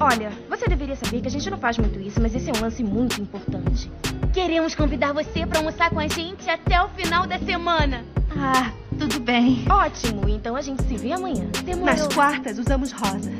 Olha, você deveria saber que a gente não faz muito isso, mas esse é um lance muito importante. Queremos convidar você para almoçar com a gente até o final da semana. Ah, tudo bem. Ótimo, então a gente se vê amanhã. Demorou. Nas quartas usamos rosa.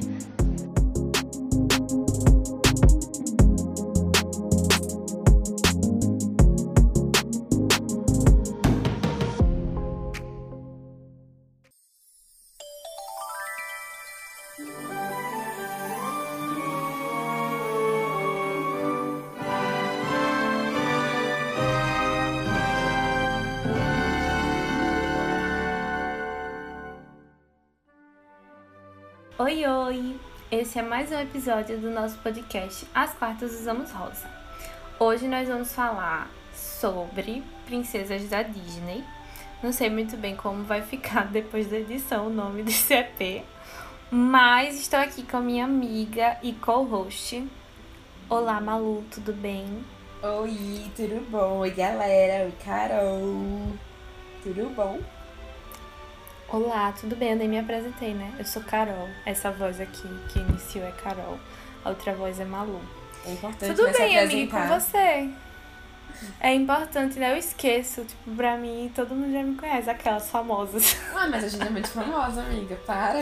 Oi, oi! Esse é mais um episódio do nosso podcast As Quartas Usamos Rosa. Hoje nós vamos falar sobre princesas da Disney. Não sei muito bem como vai ficar depois da edição o nome desse EP, mas estou aqui com a minha amiga e co-host. Olá, Malu, tudo bem? Oi, tudo bom? Oi, galera. Oi, Carol. Tudo bom? Olá, tudo bem? Eu nem me apresentei, né? Eu sou Carol. Essa voz aqui que iniciou é Carol. A outra voz é Malu. É importante Tudo né, bem, amiga, apresentar. com você? É importante, né? Eu esqueço. Tipo, pra mim, todo mundo já me conhece, aquelas famosas. Ah, mas a gente é muito famosa, amiga. Para.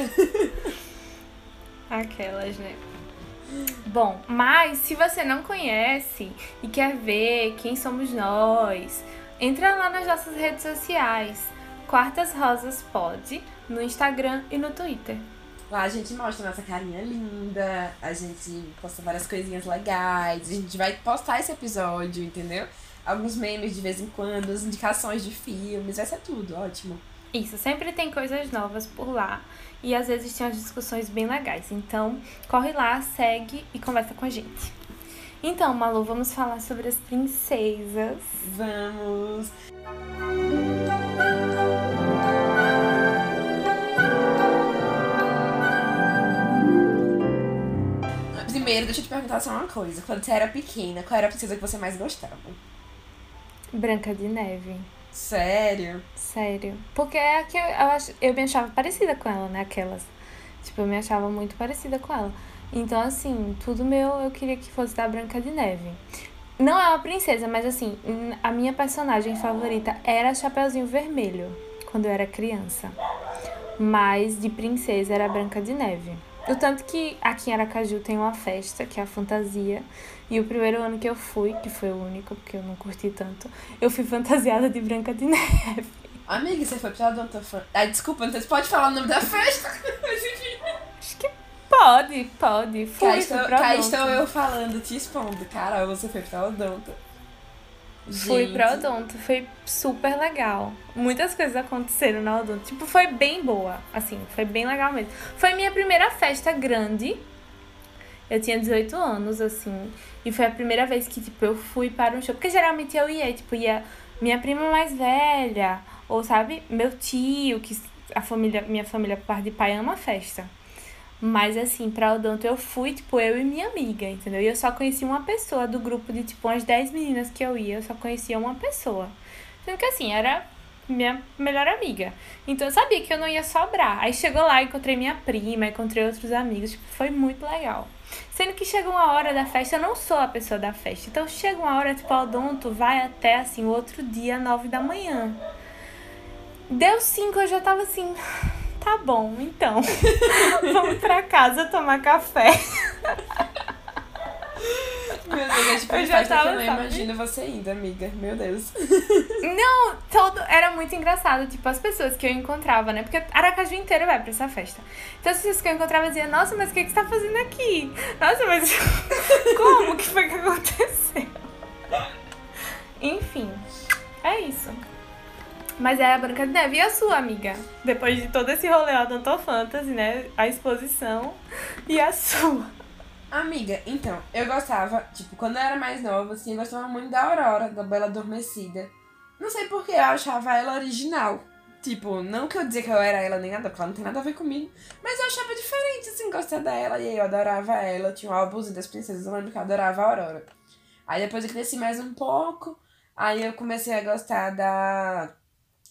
Aquelas, né? Bom, mas se você não conhece e quer ver quem somos nós, entra lá nas nossas redes sociais. Quartas Rosas Pod, no Instagram e no Twitter. Lá a gente mostra nossa carinha linda, a gente posta várias coisinhas legais, a gente vai postar esse episódio, entendeu? Alguns memes de vez em quando, as indicações de filmes, vai ser tudo, ótimo. Isso, sempre tem coisas novas por lá. E às vezes tem umas discussões bem legais. Então, corre lá, segue e conversa com a gente. Então, Malu, vamos falar sobre as princesas. Vamos! Primeiro, deixa eu te perguntar só uma coisa. Quando você era pequena, qual era a princesa que você mais gostava? Branca de Neve. Sério? Sério. Porque é a que eu, eu, ach, eu me achava parecida com ela, né? Aquelas. Tipo, eu me achava muito parecida com ela. Então, assim, tudo meu eu queria que fosse da Branca de Neve. Não é uma princesa, mas assim, a minha personagem favorita era Chapeuzinho Vermelho, quando eu era criança. Mas de princesa era Branca de Neve. O tanto que aqui em Aracaju tem uma festa, que é a fantasia. E o primeiro ano que eu fui, que foi o único, porque eu não curti tanto, eu fui fantasiada de Branca de Neve. Amiga, você foi pra Odonto Fan... Ah, desculpa, não pode falar o nome da festa. Pode, pode. Fui, Cá fui estou, pra cá estou eu falando, te expondo. Cara, você foi pra Odonto. Fui Gente, pra Odonto, foi super legal. Muitas coisas aconteceram na Odonto. Tipo, foi bem boa, assim, foi bem legal mesmo. Foi minha primeira festa grande. Eu tinha 18 anos, assim, e foi a primeira vez que, tipo, eu fui para um show. Porque geralmente eu ia, tipo, ia minha prima mais velha, ou, sabe, meu tio, que a família, minha família, por parte de pai, ama festa. Mas assim, pra Odonto eu fui, tipo, eu e minha amiga, entendeu? E eu só conheci uma pessoa do grupo de, tipo, umas 10 meninas que eu ia, eu só conhecia uma pessoa. Sendo que assim, era minha melhor amiga. Então eu sabia que eu não ia sobrar. Aí chegou lá, encontrei minha prima, encontrei outros amigos, tipo, foi muito legal. Sendo que chega uma hora da festa, eu não sou a pessoa da festa. Então chega uma hora, tipo, Odonto vai até, assim, o outro dia, 9 da manhã. Deu 5, eu já tava assim, tá bom, então. Vamos pra casa tomar café. Meu Deus, é tipo Eu já festa que tava, eu não sabe? imagino você indo, amiga. Meu Deus. Não, todo. Era muito engraçado, tipo, as pessoas que eu encontrava, né? Porque Aracaju inteiro vai pra essa festa. Então as pessoas que eu encontrava diziam, nossa, mas o que, que você tá fazendo aqui? Nossa, mas como que foi que aconteceu? Enfim, é isso. Mas é a Branca de Neve e a sua amiga. Depois de todo esse rolê Odonto Fantasy, né? A exposição e a sua. Amiga, então, eu gostava, tipo, quando eu era mais nova, assim, eu gostava muito da Aurora, da Bela Adormecida. Não sei porque eu achava ela original. Tipo, não que eu dizia que eu era ela nem nada, porque ela não tem nada a ver comigo. Mas eu achava diferente, assim, gostar dela. E aí eu adorava ela. Eu tinha um álbumzinho das princesas, eu lembro que eu adorava a Aurora. Aí depois eu cresci mais um pouco. Aí eu comecei a gostar da.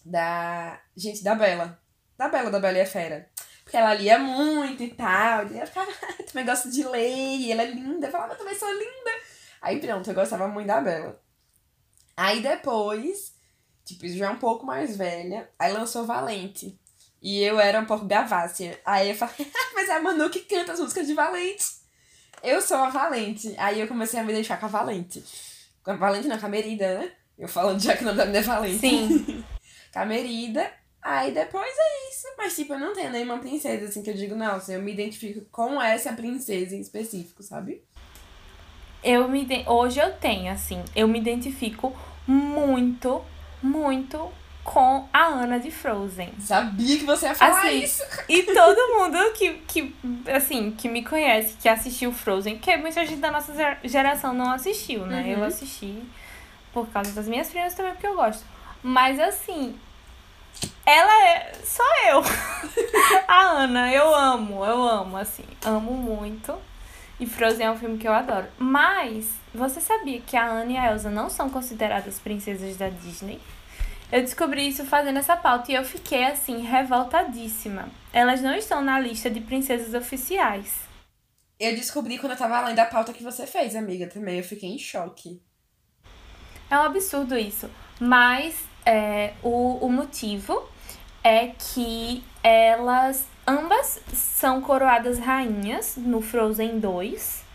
Da. Gente, da Bela. Da Bela, da Bela e a Fera. Porque ela lia muito e tal. E eu ficava, "Ah, também gosto de ler, e ela é linda. Eu falava, eu também sou linda. Aí pronto, eu gostava muito da Bela. Aí depois, tipo, já é um pouco mais velha, aí lançou Valente. E eu era um pouco gavácia. Aí eu falei, "Ah, mas é a Manu que canta as músicas de Valente. Eu sou a Valente. Aí eu comecei a me deixar com a Valente. Com a Valente não, com a Merida, né? Eu falando já que o nome da menina é Valente. Sim. a Merida. Aí depois é isso. Mas, tipo, eu não tenho nenhuma princesa, assim, que eu digo, não, assim, eu me identifico com essa princesa em específico, sabe? Eu me hoje eu tenho assim, eu me identifico muito, muito com a Ana de Frozen. Sabia que você ia falar Assim, isso. E todo mundo que, que, assim, que me conhece, que assistiu Frozen, que muita gente da nossa ger- geração não assistiu, né? Uhum. Eu assisti por causa das minhas primas também, porque eu gosto. Mas assim, ela é só eu. A Ana, eu amo, eu amo, assim, amo muito. E Frozen é um filme que eu adoro. Mas, você sabia que a Anne e a Elsa não são consideradas princesas da Disney? Eu descobri isso fazendo essa pauta e eu fiquei assim, revoltadíssima. Elas não estão na lista de princesas oficiais. Eu descobri quando eu tava lendo a pauta que você fez, amiga, também. Eu fiquei em choque. É um absurdo isso. Mas é, o, o motivo é que elas ambas são coroadas rainhas no Frozen 2.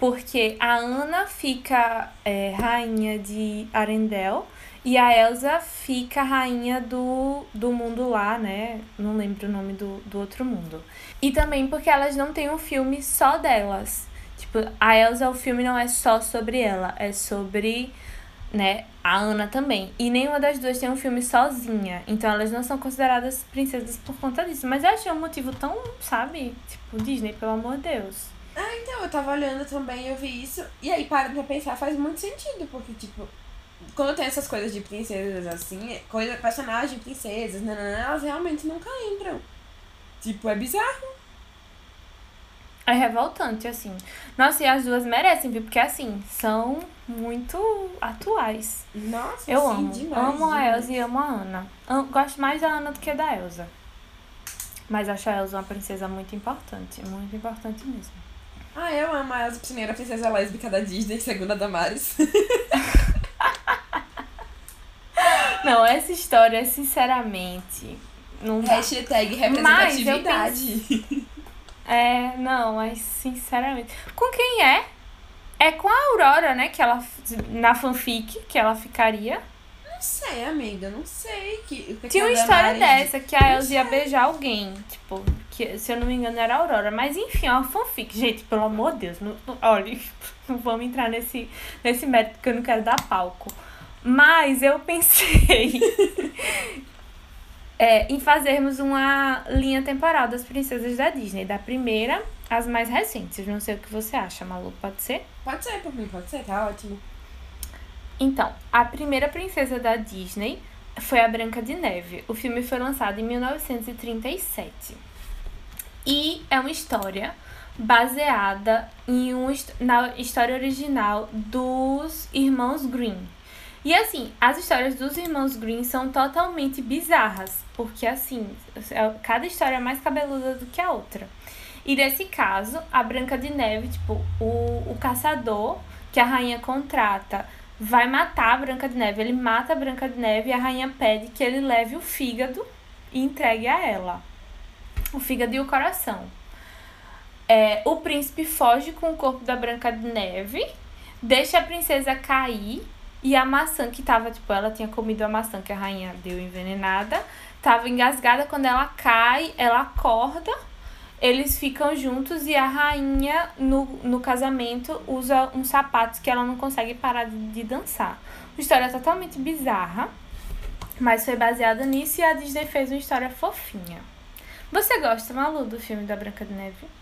Porque a Anna fica é, rainha de Arendelle e a Elsa fica rainha do, do mundo lá, né? Não lembro o nome do, do outro mundo. E também porque elas não têm um filme só delas. Tipo, a Elsa, o filme não é só sobre ela, é sobre, né, a Ana também. E nenhuma das duas tem um filme sozinha. Então elas não são consideradas princesas por conta disso. Mas eu achei um motivo tão, sabe? Tipo, Disney, pelo amor de Deus. Ah, então, eu tava olhando também, eu vi isso. E aí, para pra pensar, faz muito sentido, porque, tipo, quando tem essas coisas de princesas assim, coisa, personagens de princesas, nanana, elas realmente nunca entram. Tipo, é bizarro. É revoltante, assim. Nossa, e as duas merecem, viu? Porque, assim, são muito atuais. Nossa, Eu sim, amo. demais. amo a demais. Elsa e amo a Ana. Am- Gosto mais da Ana do que da Elsa. Mas acho a Elsa uma princesa muito importante. Muito importante mesmo. Ah, eu amo a Elsa, primeira princesa lésbica da Disney, segunda Damares. Não, essa história, sinceramente, não. Hashtag Mas eu representatividade. É, não, mas sinceramente. Com quem é? É com a Aurora, né? Que ela. Na fanfic, que ela ficaria. Não sei, amiga, não sei. Que, o que Tinha uma a história dessa, que a Elsa ia beijar alguém. Tipo, que se eu não me engano era a Aurora. Mas enfim, é uma fanfic. Gente, pelo amor de Deus. Não, não- olha, não vamos entrar nesse, nesse mérito que eu não quero dar palco. Mas eu pensei é, em fazermos uma linha temporal das princesas da Disney. Da primeira às mais recentes. Não sei o que você acha, Malu. Pode ser? Pode ser, por mim, pode ser, tá ótimo. Então, a primeira princesa da Disney foi a Branca de Neve. O filme foi lançado em 1937. E é uma história baseada em um, na história original dos irmãos Green. E assim, as histórias dos irmãos Green são totalmente bizarras, porque assim, é- cada história é mais cabeluda do que a outra. E nesse caso, a Branca de Neve, tipo, o, o caçador que a rainha contrata vai matar a Branca de Neve. Ele mata a Branca de Neve e a rainha pede que ele leve o fígado e entregue a ela. O fígado e o coração. É, o príncipe foge com o corpo da Branca de Neve, deixa a princesa cair e a maçã que tava, tipo, ela tinha comido a maçã que a rainha deu envenenada, tava engasgada quando ela cai, ela acorda, eles ficam juntos e a rainha no, no casamento usa uns sapatos que ela não consegue parar de, de dançar. Uma história totalmente bizarra, mas foi baseada nisso e a Disney fez uma história fofinha. Você gosta, Malu, do filme da Branca de Neve?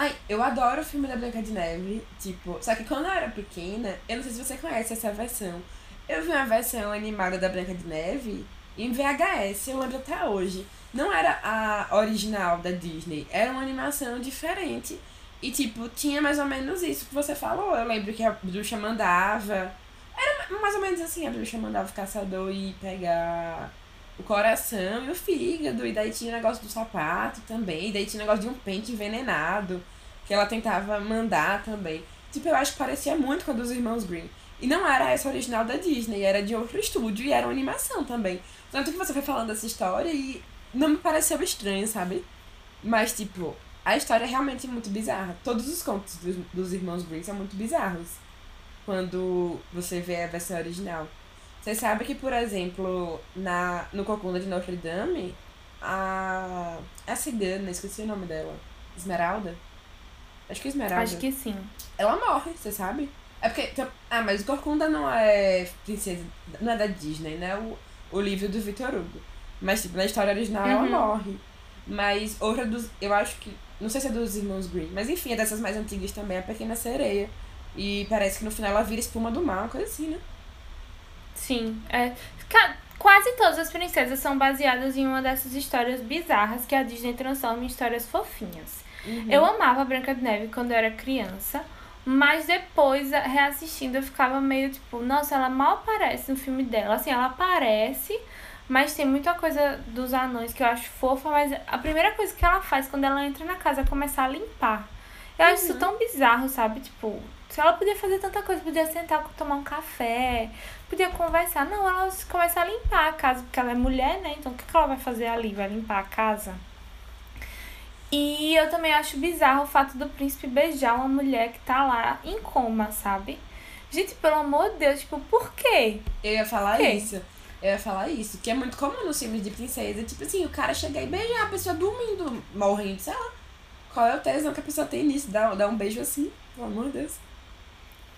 Ai, eu adoro o filme da Branca de Neve, tipo, só que quando eu era pequena, eu não sei se você conhece essa versão. Eu vi uma versão animada da Branca de Neve em VHS, eu lembro até hoje. Não era a original da Disney, era uma animação diferente. E, tipo, tinha mais ou menos isso que você falou. Eu lembro que a bruxa mandava. Era mais ou menos assim: a bruxa mandava o caçador ir pegar o coração e o fígado. E daí tinha o negócio do sapato também. E daí tinha o negócio de um pente envenenado. Que ela tentava mandar também. Tipo, eu acho que parecia muito com a dos irmãos Green. E não era essa original da Disney, era de outro estúdio e era uma animação também. Tanto que você foi falando dessa história e não me pareceu estranho, sabe? Mas, tipo, a história é realmente muito bizarra. Todos os contos dos, dos irmãos Green são muito bizarros. Quando você vê a versão original. Você sabe que, por exemplo, na, no Cocunda de Notre Dame, a, a cigana, esqueci o nome dela, Esmeralda? Acho que é Esmeralda. Acho que sim. Ela morre, você sabe? É porque. Ah, mas o Corcunda não é princesa. Não é da Disney, né? O, o livro do Victor Hugo. Mas, tipo, na história original Uhum. ela morre. Mas outra dos. Eu acho que. Não sei se é dos irmãos Green, mas enfim, é dessas mais antigas também, a Pequena Sereia. E parece que no final ela vira espuma do mar, uma coisa assim, né? Sim. É, quase todas as princesas são baseadas em uma dessas histórias bizarras que a Disney transforma em histórias fofinhas. Eu amava a Branca de Neve quando eu era criança, mas depois, reassistindo, eu ficava meio tipo, nossa, ela mal aparece no filme dela. Assim, ela aparece, mas tem muita coisa dos anões que eu acho fofa, mas a primeira coisa que ela faz quando ela entra na casa é começar a limpar. Eu acho isso tão bizarro, sabe? Tipo, se ela podia fazer tanta coisa, podia sentar, tomar um café, podia conversar. Não, ela começa a limpar a casa, porque ela é mulher, né? Então o que ela vai fazer ali? Vai limpar a casa? E eu também acho bizarro o fato do príncipe beijar uma mulher que tá lá em coma, sabe? Gente, pelo amor de Deus, tipo, por quê? Eu ia falar isso. Eu ia falar isso. Que é muito comum nos filmes de princesa. Tipo assim, o cara chegar e beijar a pessoa dormindo, morrendo, sei lá. Qual é o tesão que a pessoa tem nisso? Dá, dá um beijo assim, pelo amor de Deus.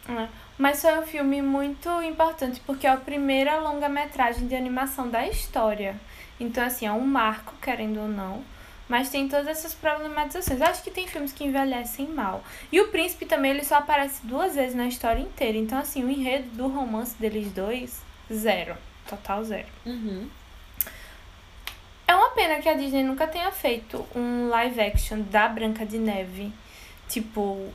É. Mas foi um filme muito importante, porque é a primeira longa-metragem de animação da história. Então, assim, é um marco, querendo ou não. Mas tem todas essas problematizações. Acho que tem filmes que envelhecem mal. E o príncipe também, ele só aparece duas vezes na história inteira. Então, assim, o enredo do romance deles dois, zero. Total zero. Uhum. É uma pena que a Disney nunca tenha feito um live action da Branca de Neve. Tipo,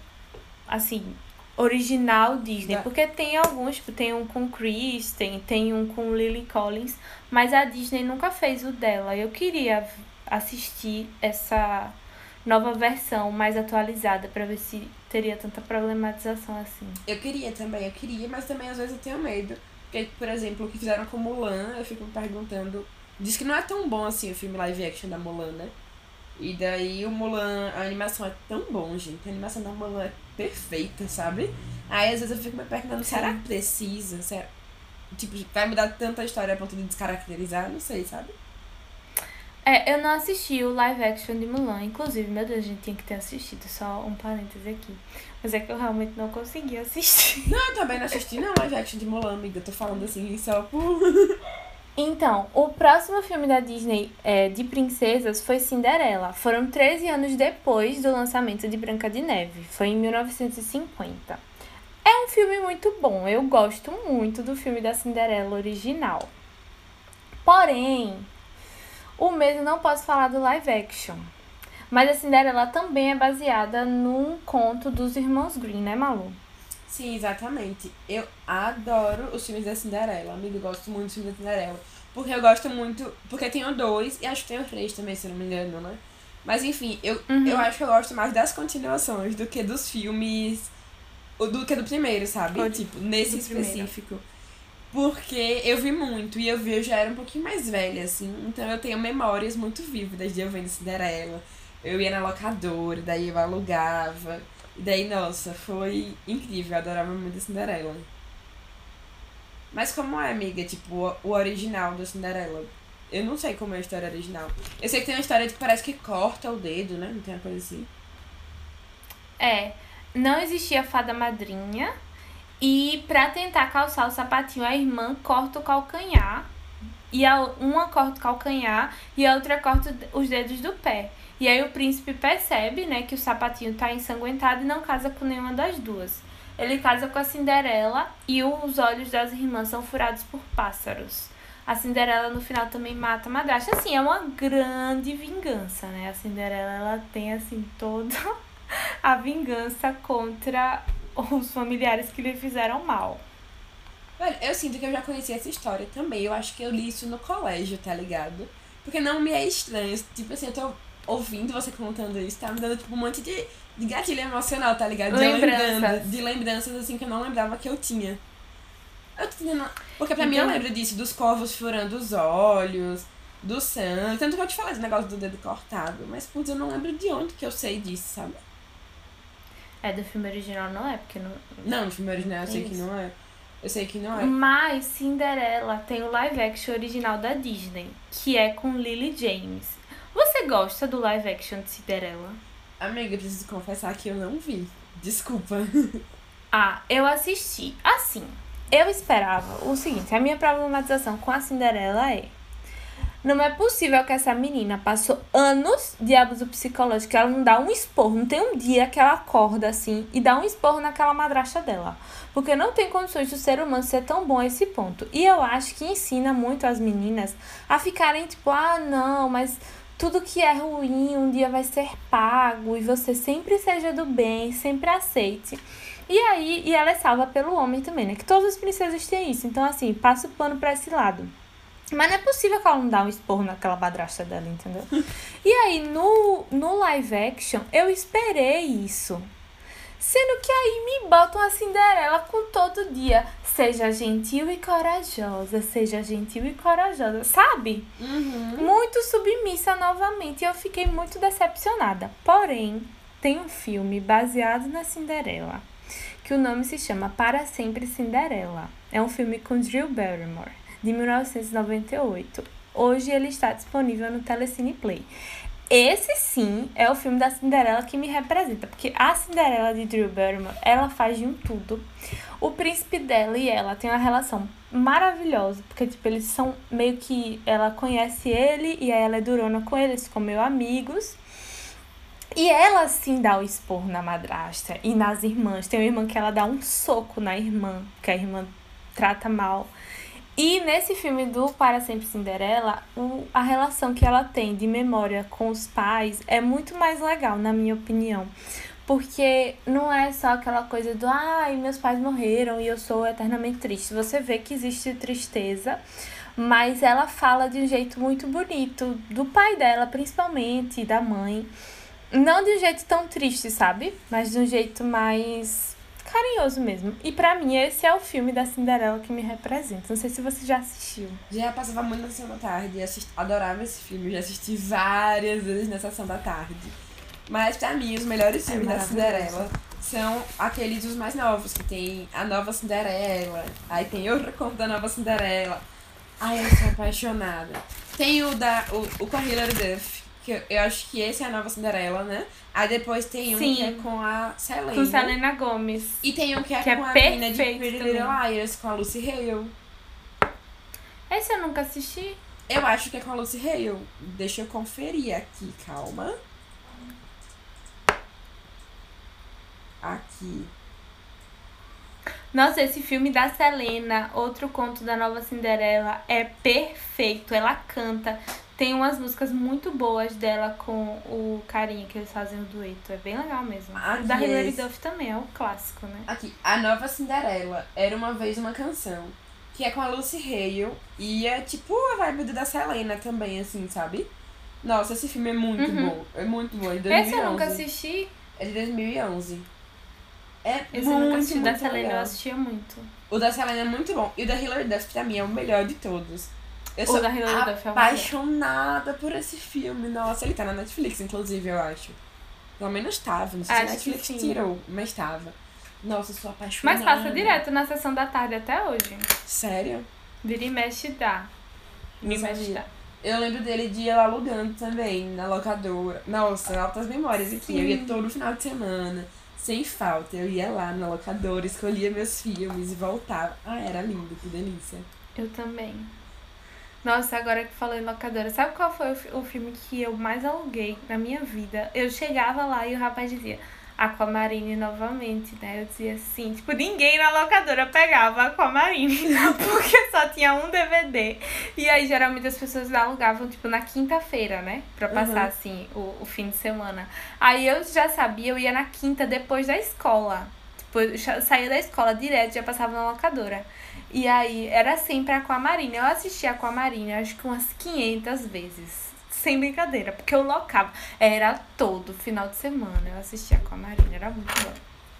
assim, original Disney. Da- Porque tem alguns, tipo, tem um com Kristen, tem um com Lily Collins. Mas a Disney nunca fez o dela. Eu queria assistir essa nova versão mais atualizada pra ver se teria tanta problematização assim. Eu queria também, eu queria, mas também às vezes eu tenho medo. Porque, por exemplo, o que fizeram com Mulan, eu fico me perguntando. Diz que não é tão bom assim o filme live action da Mulan, né? E daí o Mulan, a animação é tão bom, gente. A animação da Mulan é perfeita, sabe? Aí às vezes eu fico me perguntando, será que precisa? Será... Tipo, vai mudar tanta história a ponto de descaracterizar? Não sei, sabe? É, eu não assisti o live action de Mulan. Inclusive, meu Deus, a gente tinha que ter assistido. Só um parêntese aqui. Mas é que eu realmente não consegui assistir. Não, eu também não assisti não live action de Mulan, amiga. Eu tô falando assim só por. Então, o próximo filme da Disney é, de princesas foi Cinderela. Foram 13 anos depois do lançamento de Branca de Neve. Foi em 1950. É um filme muito bom. Eu gosto muito do filme da Cinderela original. Porém, o mesmo não posso falar do live action. Mas a Cinderela também é baseada num conto dos irmãos Green, né, Malu? Sim, exatamente. Eu adoro os filmes da Cinderela. Amigo, eu gosto muito dos filmes da Cinderela. Porque eu gosto muito. Porque tem o dois e acho que tem o três também, se eu não me engano, né? Mas enfim, eu, eu acho que eu gosto mais das continuações do que dos filmes. Do que do primeiro, sabe? Ou tipo, nesse do primeiro. específico. Porque eu vi muito e eu vi, eu já era um pouquinho mais velha, assim. Então eu tenho memórias muito vívidas de eu vendo Cinderela. Eu ia na locadora, daí eu alugava. E daí, nossa, foi incrível. Eu adorava muito a Cinderela. Mas como é, amiga? Tipo, o- original da Cinderela. Eu não sei como é a história original. Eu sei que tem uma história que parece que corta o dedo, né? Não tem uma coisa assim. É, não existia fada madrinha. E pra tentar calçar o sapatinho, a irmã corta o calcanhar. E a, uma corta o calcanhar e a outra corta os dedos do pé. E aí o príncipe percebe, né, que o sapatinho tá ensanguentado e não casa com nenhuma das duas. Ele casa com a Cinderela e os olhos das irmãs são furados por pássaros. A Cinderela no final também mata a madrasta. Assim, é uma grande vingança, né? A Cinderela ela tem assim toda a vingança contra os familiares que lhe fizeram mal. Velho, eu sinto que eu já conheci essa história também. Eu acho que eu li isso no colégio, tá ligado? Porque não me é estranho. Tipo assim, eu tô ouvindo você contando isso, tá me dando tipo um monte de, de gatilho emocional, tá ligado? De Lembranças. lembrando, de lembranças assim que eu não lembrava que eu tinha. Eu tô tentando... Porque pra mim eu Então- lembro disso, dos corvos furando os olhos, do sangue. Tanto que eu te falei esse negócio do dedo cortado. Mas, putz, eu não lembro de onde que eu sei disso, sabe? É do filme original, não é? Porque não. Não, no filme original eu sei que Isso. não é. Eu sei que não é. Mas Cinderela tem o live action original da Disney, que é com Lily James. Você gosta do live action de Cinderela? Amiga, preciso confessar que eu não vi. Desculpa. Ah, eu assisti. Assim, eu esperava o seguinte: a minha problematização com a Cinderela é. Não é possível que essa menina passou anos de abuso psicológico, ela não dá um esporro. Não tem um dia que ela acorda assim e dá um esporro naquela madrasta dela. Porque não tem condições do ser humano ser tão bom a esse ponto. E eu acho que ensina muito as meninas a ficarem tipo, ah, não, mas tudo que é ruim um dia vai ser pago e você sempre seja do bem, sempre aceite. E aí, e ela é salva pelo homem também, né? Que todas as princesas têm isso. Então, assim, passa o pano pra esse lado. Mas não é possível que ela não dá um esporro naquela madrasta dela, entendeu? E aí, no, no live action, eu esperei isso. Sendo que aí me botam a Cinderela com todo dia. Seja gentil e corajosa, seja gentil e corajosa, sabe? Uhum. Muito submissa novamente. E eu fiquei muito decepcionada. Porém, tem um filme baseado na Cinderela, que o nome se chama Para Sempre Cinderela. É um filme com Drew Barrymore, de 1998. Hoje ele está disponível no Telecine Play. Esse sim é o filme da Cinderela que me representa, porque a Cinderela de Drew Barrymore, ela faz de um tudo. O príncipe dela e ela têm uma relação maravilhosa, porque tipo, eles são meio que ela conhece ele e aí ela é durona com ele, eles ficam meio amigos. E ela sim dá o esporro na madrasta e nas irmãs. Tem uma irmã que ela dá um soco na irmã, que a irmã trata mal. E nesse filme do Para Sempre Cinderela, o, a relação que ela tem de memória com os pais é muito mais legal, na minha opinião. Porque não é só aquela coisa do ai, meus pais morreram e eu sou eternamente triste. Você vê que existe tristeza, mas ela fala de um jeito muito bonito, do pai dela principalmente, e da mãe. Não de um jeito tão triste, sabe? Mas de um jeito mais carinhoso mesmo. E pra mim, esse é o filme da Cinderela que me representa. Não sei se você já assistiu. Já passava muito na sessão da tarde. Assisti, adorava esse filme. Já assisti várias vezes na sessão da tarde. Mas pra mim, os melhores É filmes da maravilhoso. Cinderela são aqueles dos mais novos, que tem a nova Cinderela. Aí tem outro conto da nova Cinderela. Ai, eu sou apaixonada. Tem o da. o, o com a Hilary Duff. Que eu, eu acho que esse é a nova Cinderela, né? Aí depois tem um Sim. que é com a Selena. Com Selena Gomes. E tem um que é Que é com a menina de Pretty. Little Liars, com a Lucy Hale. Esse eu nunca assisti. Eu acho que é com a Lucy Hale. Deixa eu conferir aqui, calma. Aqui. Nossa, esse filme da Selena, outro conto da nova Cinderela, é perfeito. Ela canta. Tem umas músicas muito boas dela com o carinha que eles fazem o dueto. É bem legal mesmo. Ah, o da Hilary. Duff também, é um clássico, né? Aqui. A nova Cinderela era uma vez uma canção. Que é com a Lucy Hale. E é tipo a vibe do da Selena também, assim, sabe? Nossa, esse filme é muito Uhum. bom. É muito bom. É de 2011. Esse eu nunca assisti. É de 2011. É Esse eu muito, nunca assisti. muito Da Selena eu legal. assistia muito. O da Selena é muito bom. E o da Hilary Duff, pra mim, é o melhor de todos. Eu sou apaixonada por esse filme. Nossa, ele tá na Netflix, inclusive, eu acho. Pelo menos tava. Não sei se a Acho que Netflix sim. tirou, mas tava. Nossa, eu sou apaixonada. Mas passa direto na sessão da tarde até hoje. Sério? Vira e mexe dá. E Não mexe dá. Eu lembro dele de ir lá alugando também, na locadora. Nossa, altas memórias aqui. Eu ia todo final de semana, sem falta. Eu ia lá na locadora, escolhia meus filmes e voltava. Ah, era lindo, que delícia. Eu também. Nossa, agora que falou em locadora, sabe qual foi o, fi- o filme que eu mais aluguei na minha vida? Eu chegava lá e o rapaz dizia Aquamarine novamente, né? Eu dizia assim, tipo, ninguém na locadora pegava Aquamarine, porque só tinha um DVD. E aí, geralmente, as pessoas alugavam, tipo, na quinta-feira, né? Pra passar, Uhum. assim, o, o fim de semana. Aí eu já sabia, eu ia na quinta depois da escola. Tipo, eu saía da escola direto, já passava na locadora. E aí era sempre Aquamarina. Eu assisti Aquamarina acho que umas 500 vezes. Sem brincadeira, porque eu locava. Era todo final de semana. Eu assistia Aquamarina, era muito bom.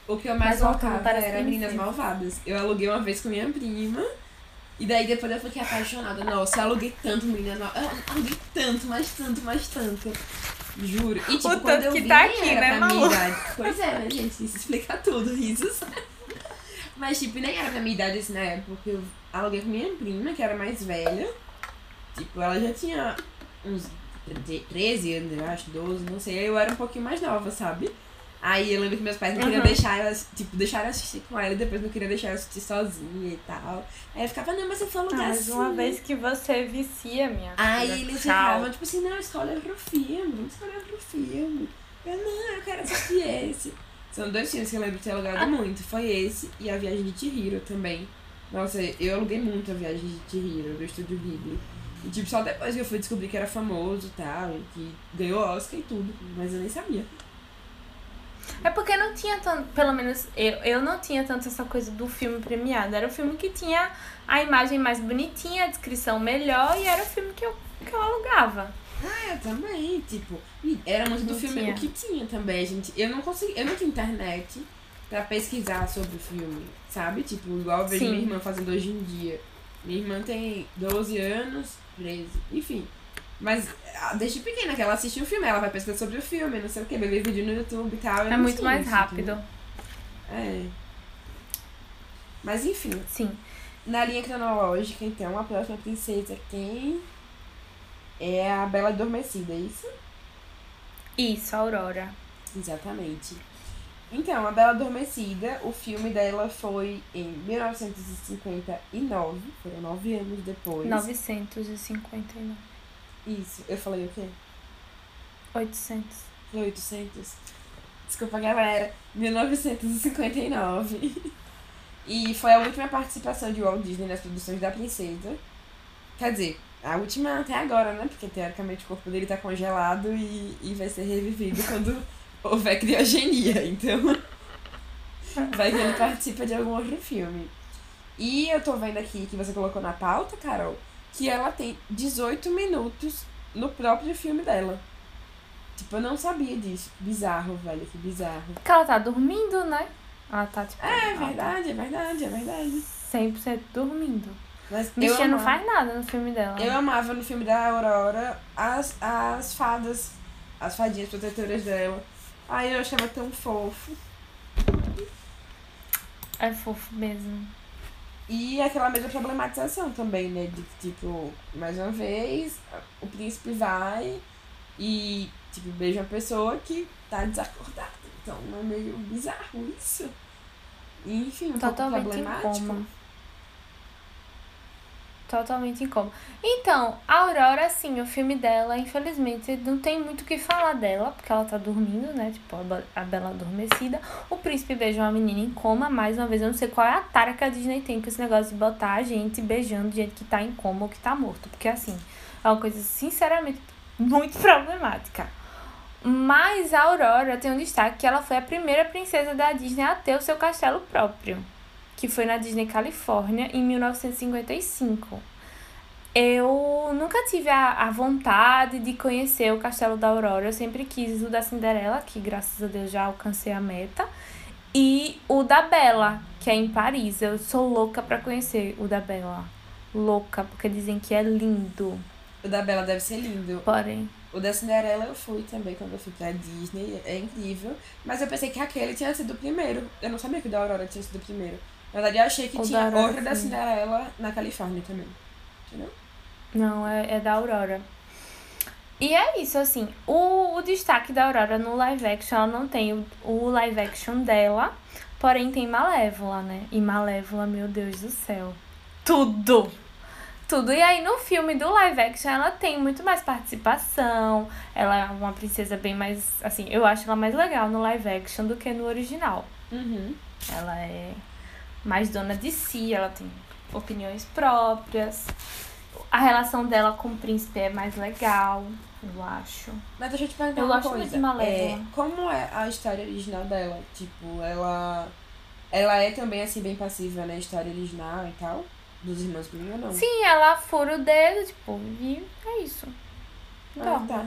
O que eu mais Mas as era Meninas. Malvadas. Eu aluguei uma vez com minha prima. E daí depois eu fiquei apaixonada. Nossa, eu aluguei tanto Malvadas. Eu aluguei tanto, mais tanto, mais tanto. Juro. E tipo, O quando eu que vi, tá aqui, era né, pra minha idade. Pois é, né, gente? Isso explica tudo, risos. Mas, tipo, nem era pra minha idade assim na época. porque Eu aluguei com minha prima, que era mais velha. Tipo, ela já tinha uns 13 anos, eu acho, 12, não sei. Aí eu era um pouquinho mais nova, sabe? Aí eu lembro que meus pais não queriam Uhum. deixar eu, tipo, deixaram eu assistir com ela e depois não queriam deixar eu assistir sozinha e tal. Aí eu ficava, não, mas eu falo Ah, lugar mas assim. uma vez que você vicia, minha Aí filha, eles ficavam, tipo assim, não, escolhe outro filme, vamos escolher outro filme. Eu, não, eu quero assistir esse. São dois filmes que eu lembro de ter alugado muito. Foi esse e A Viagem de Chihiro também. Nossa, eu aluguei muito A Viagem de Chihiro, do Estúdio Ghibli. E tipo, só depois que eu fui descobrir que era famoso e tal, e que ganhou Oscar e tudo. Mas eu nem sabia. É porque não tinha tanto, pelo menos eu, eu não tinha tanto essa coisa do filme premiado. Era o filme que tinha a imagem mais bonitinha, a descrição melhor e era o filme que eu, que eu alugava. Ah, eu também, tipo, era muito do filme tinha. o que tinha também, gente. Eu não consegui, eu não tinha internet pra pesquisar sobre o filme, sabe? Tipo, igual eu vejo Sim. minha irmã fazendo hoje em dia. Minha irmã tem 12 anos, 13, enfim. Mas ah, desde pequena que ela assistiu o filme, ela vai pesquisar sobre o filme, não sei o que, ver vídeo no YouTube e tal. É muito mais rápido. É. Mas enfim, Sim. na linha cronológica, então, a próxima princesa quem é a Bela Adormecida, é isso? Isso, Aurora. Exatamente. Então, A Bela Adormecida, o filme dela foi em 1959, foram nove anos depois. 959. Isso, eu falei o quê? 800. Foi 800. Desculpa, galera. 1959. E foi a última participação de Walt Disney nas produções da Princesa. Quer dizer, a última até agora, né? Porque teoricamente o corpo dele tá congelado e, e vai ser revivido quando houver criogenia. Então, vai que ele participa de algum outro filme. E eu tô vendo aqui que você colocou na pauta, Carol, que ela tem 18 minutos no próprio filme dela. Tipo, eu não sabia disso. Bizarro, velho, que bizarro. Porque ela tá dormindo, né? Ela tá, tipo. É tá verdade, é verdade, é verdade. 100% dormindo. Mas eu Bichinha não faz nada no filme dela. eu amava no filme da Aurora as, as fadas, as fadinhas protetoras dela. Ai, eu achava tão fofo. É fofo mesmo. E aquela mesma problematização também, né? De que, tipo, mais uma vez, o príncipe vai e, tipo, beija uma pessoa que tá desacordada. Então é meio bizarro isso. E, enfim, um Totalmente pouco problemático. Totalmente incômodo. Então, a Aurora, assim, o filme dela, infelizmente, não tem muito o que falar dela, porque ela tá dormindo, né? Tipo, a Be- a Bela Adormecida. O príncipe beija uma menina em coma, mais uma vez, eu não sei qual é a tara que a Disney tem com esse negócio de botar a gente beijando gente que tá em coma ou que tá morto. Porque, assim, é uma coisa, sinceramente, muito problemática. Mas a Aurora tem um destaque que ela foi a primeira princesa da Disney a ter o seu castelo próprio, que foi na Disney Califórnia em 1955. Eu nunca tive a, a vontade de conhecer o castelo da Aurora, eu sempre quis o da Cinderela, que graças a Deus já alcancei a meta, e o da Bela, que é em Paris. Eu sou louca pra conhecer o da Bela. Louca, porque dizem que é lindo. O da Bela deve ser lindo. Porém, O da Cinderela eu fui também quando eu fui pra Disney, é incrível. Mas eu pensei que aquele tinha sido o primeiro. Eu não sabia que o da Aurora tinha sido o primeiro. Na verdade, eu achei que O da tinha Aurora, outra da. Cinderela na Califórnia também. Entendeu? Não, é, é da Aurora. E é isso, assim, o, o destaque da Aurora no live action, ela não tem o, o live action dela, porém tem Malévola, né? E Malévola, meu Deus do céu. Tudo! Tudo. E aí no filme do live action ela tem muito mais participação. Ela é uma princesa bem mais. Assim, eu acho ela mais legal no live action do que no original. Uhum. Ela é mais dona de si, ela tem opiniões próprias. A relação dela com o príncipe é mais legal, eu acho. Mas deixa eu te perguntar Eu uma coisa. É, como é a história original dela? Tipo, ela. Ela é também assim bem passiva na história original e tal? Dos irmãos Green ou não? Sim, ela fura o dedo, tipo, e é isso. Ah, Dorme. tá.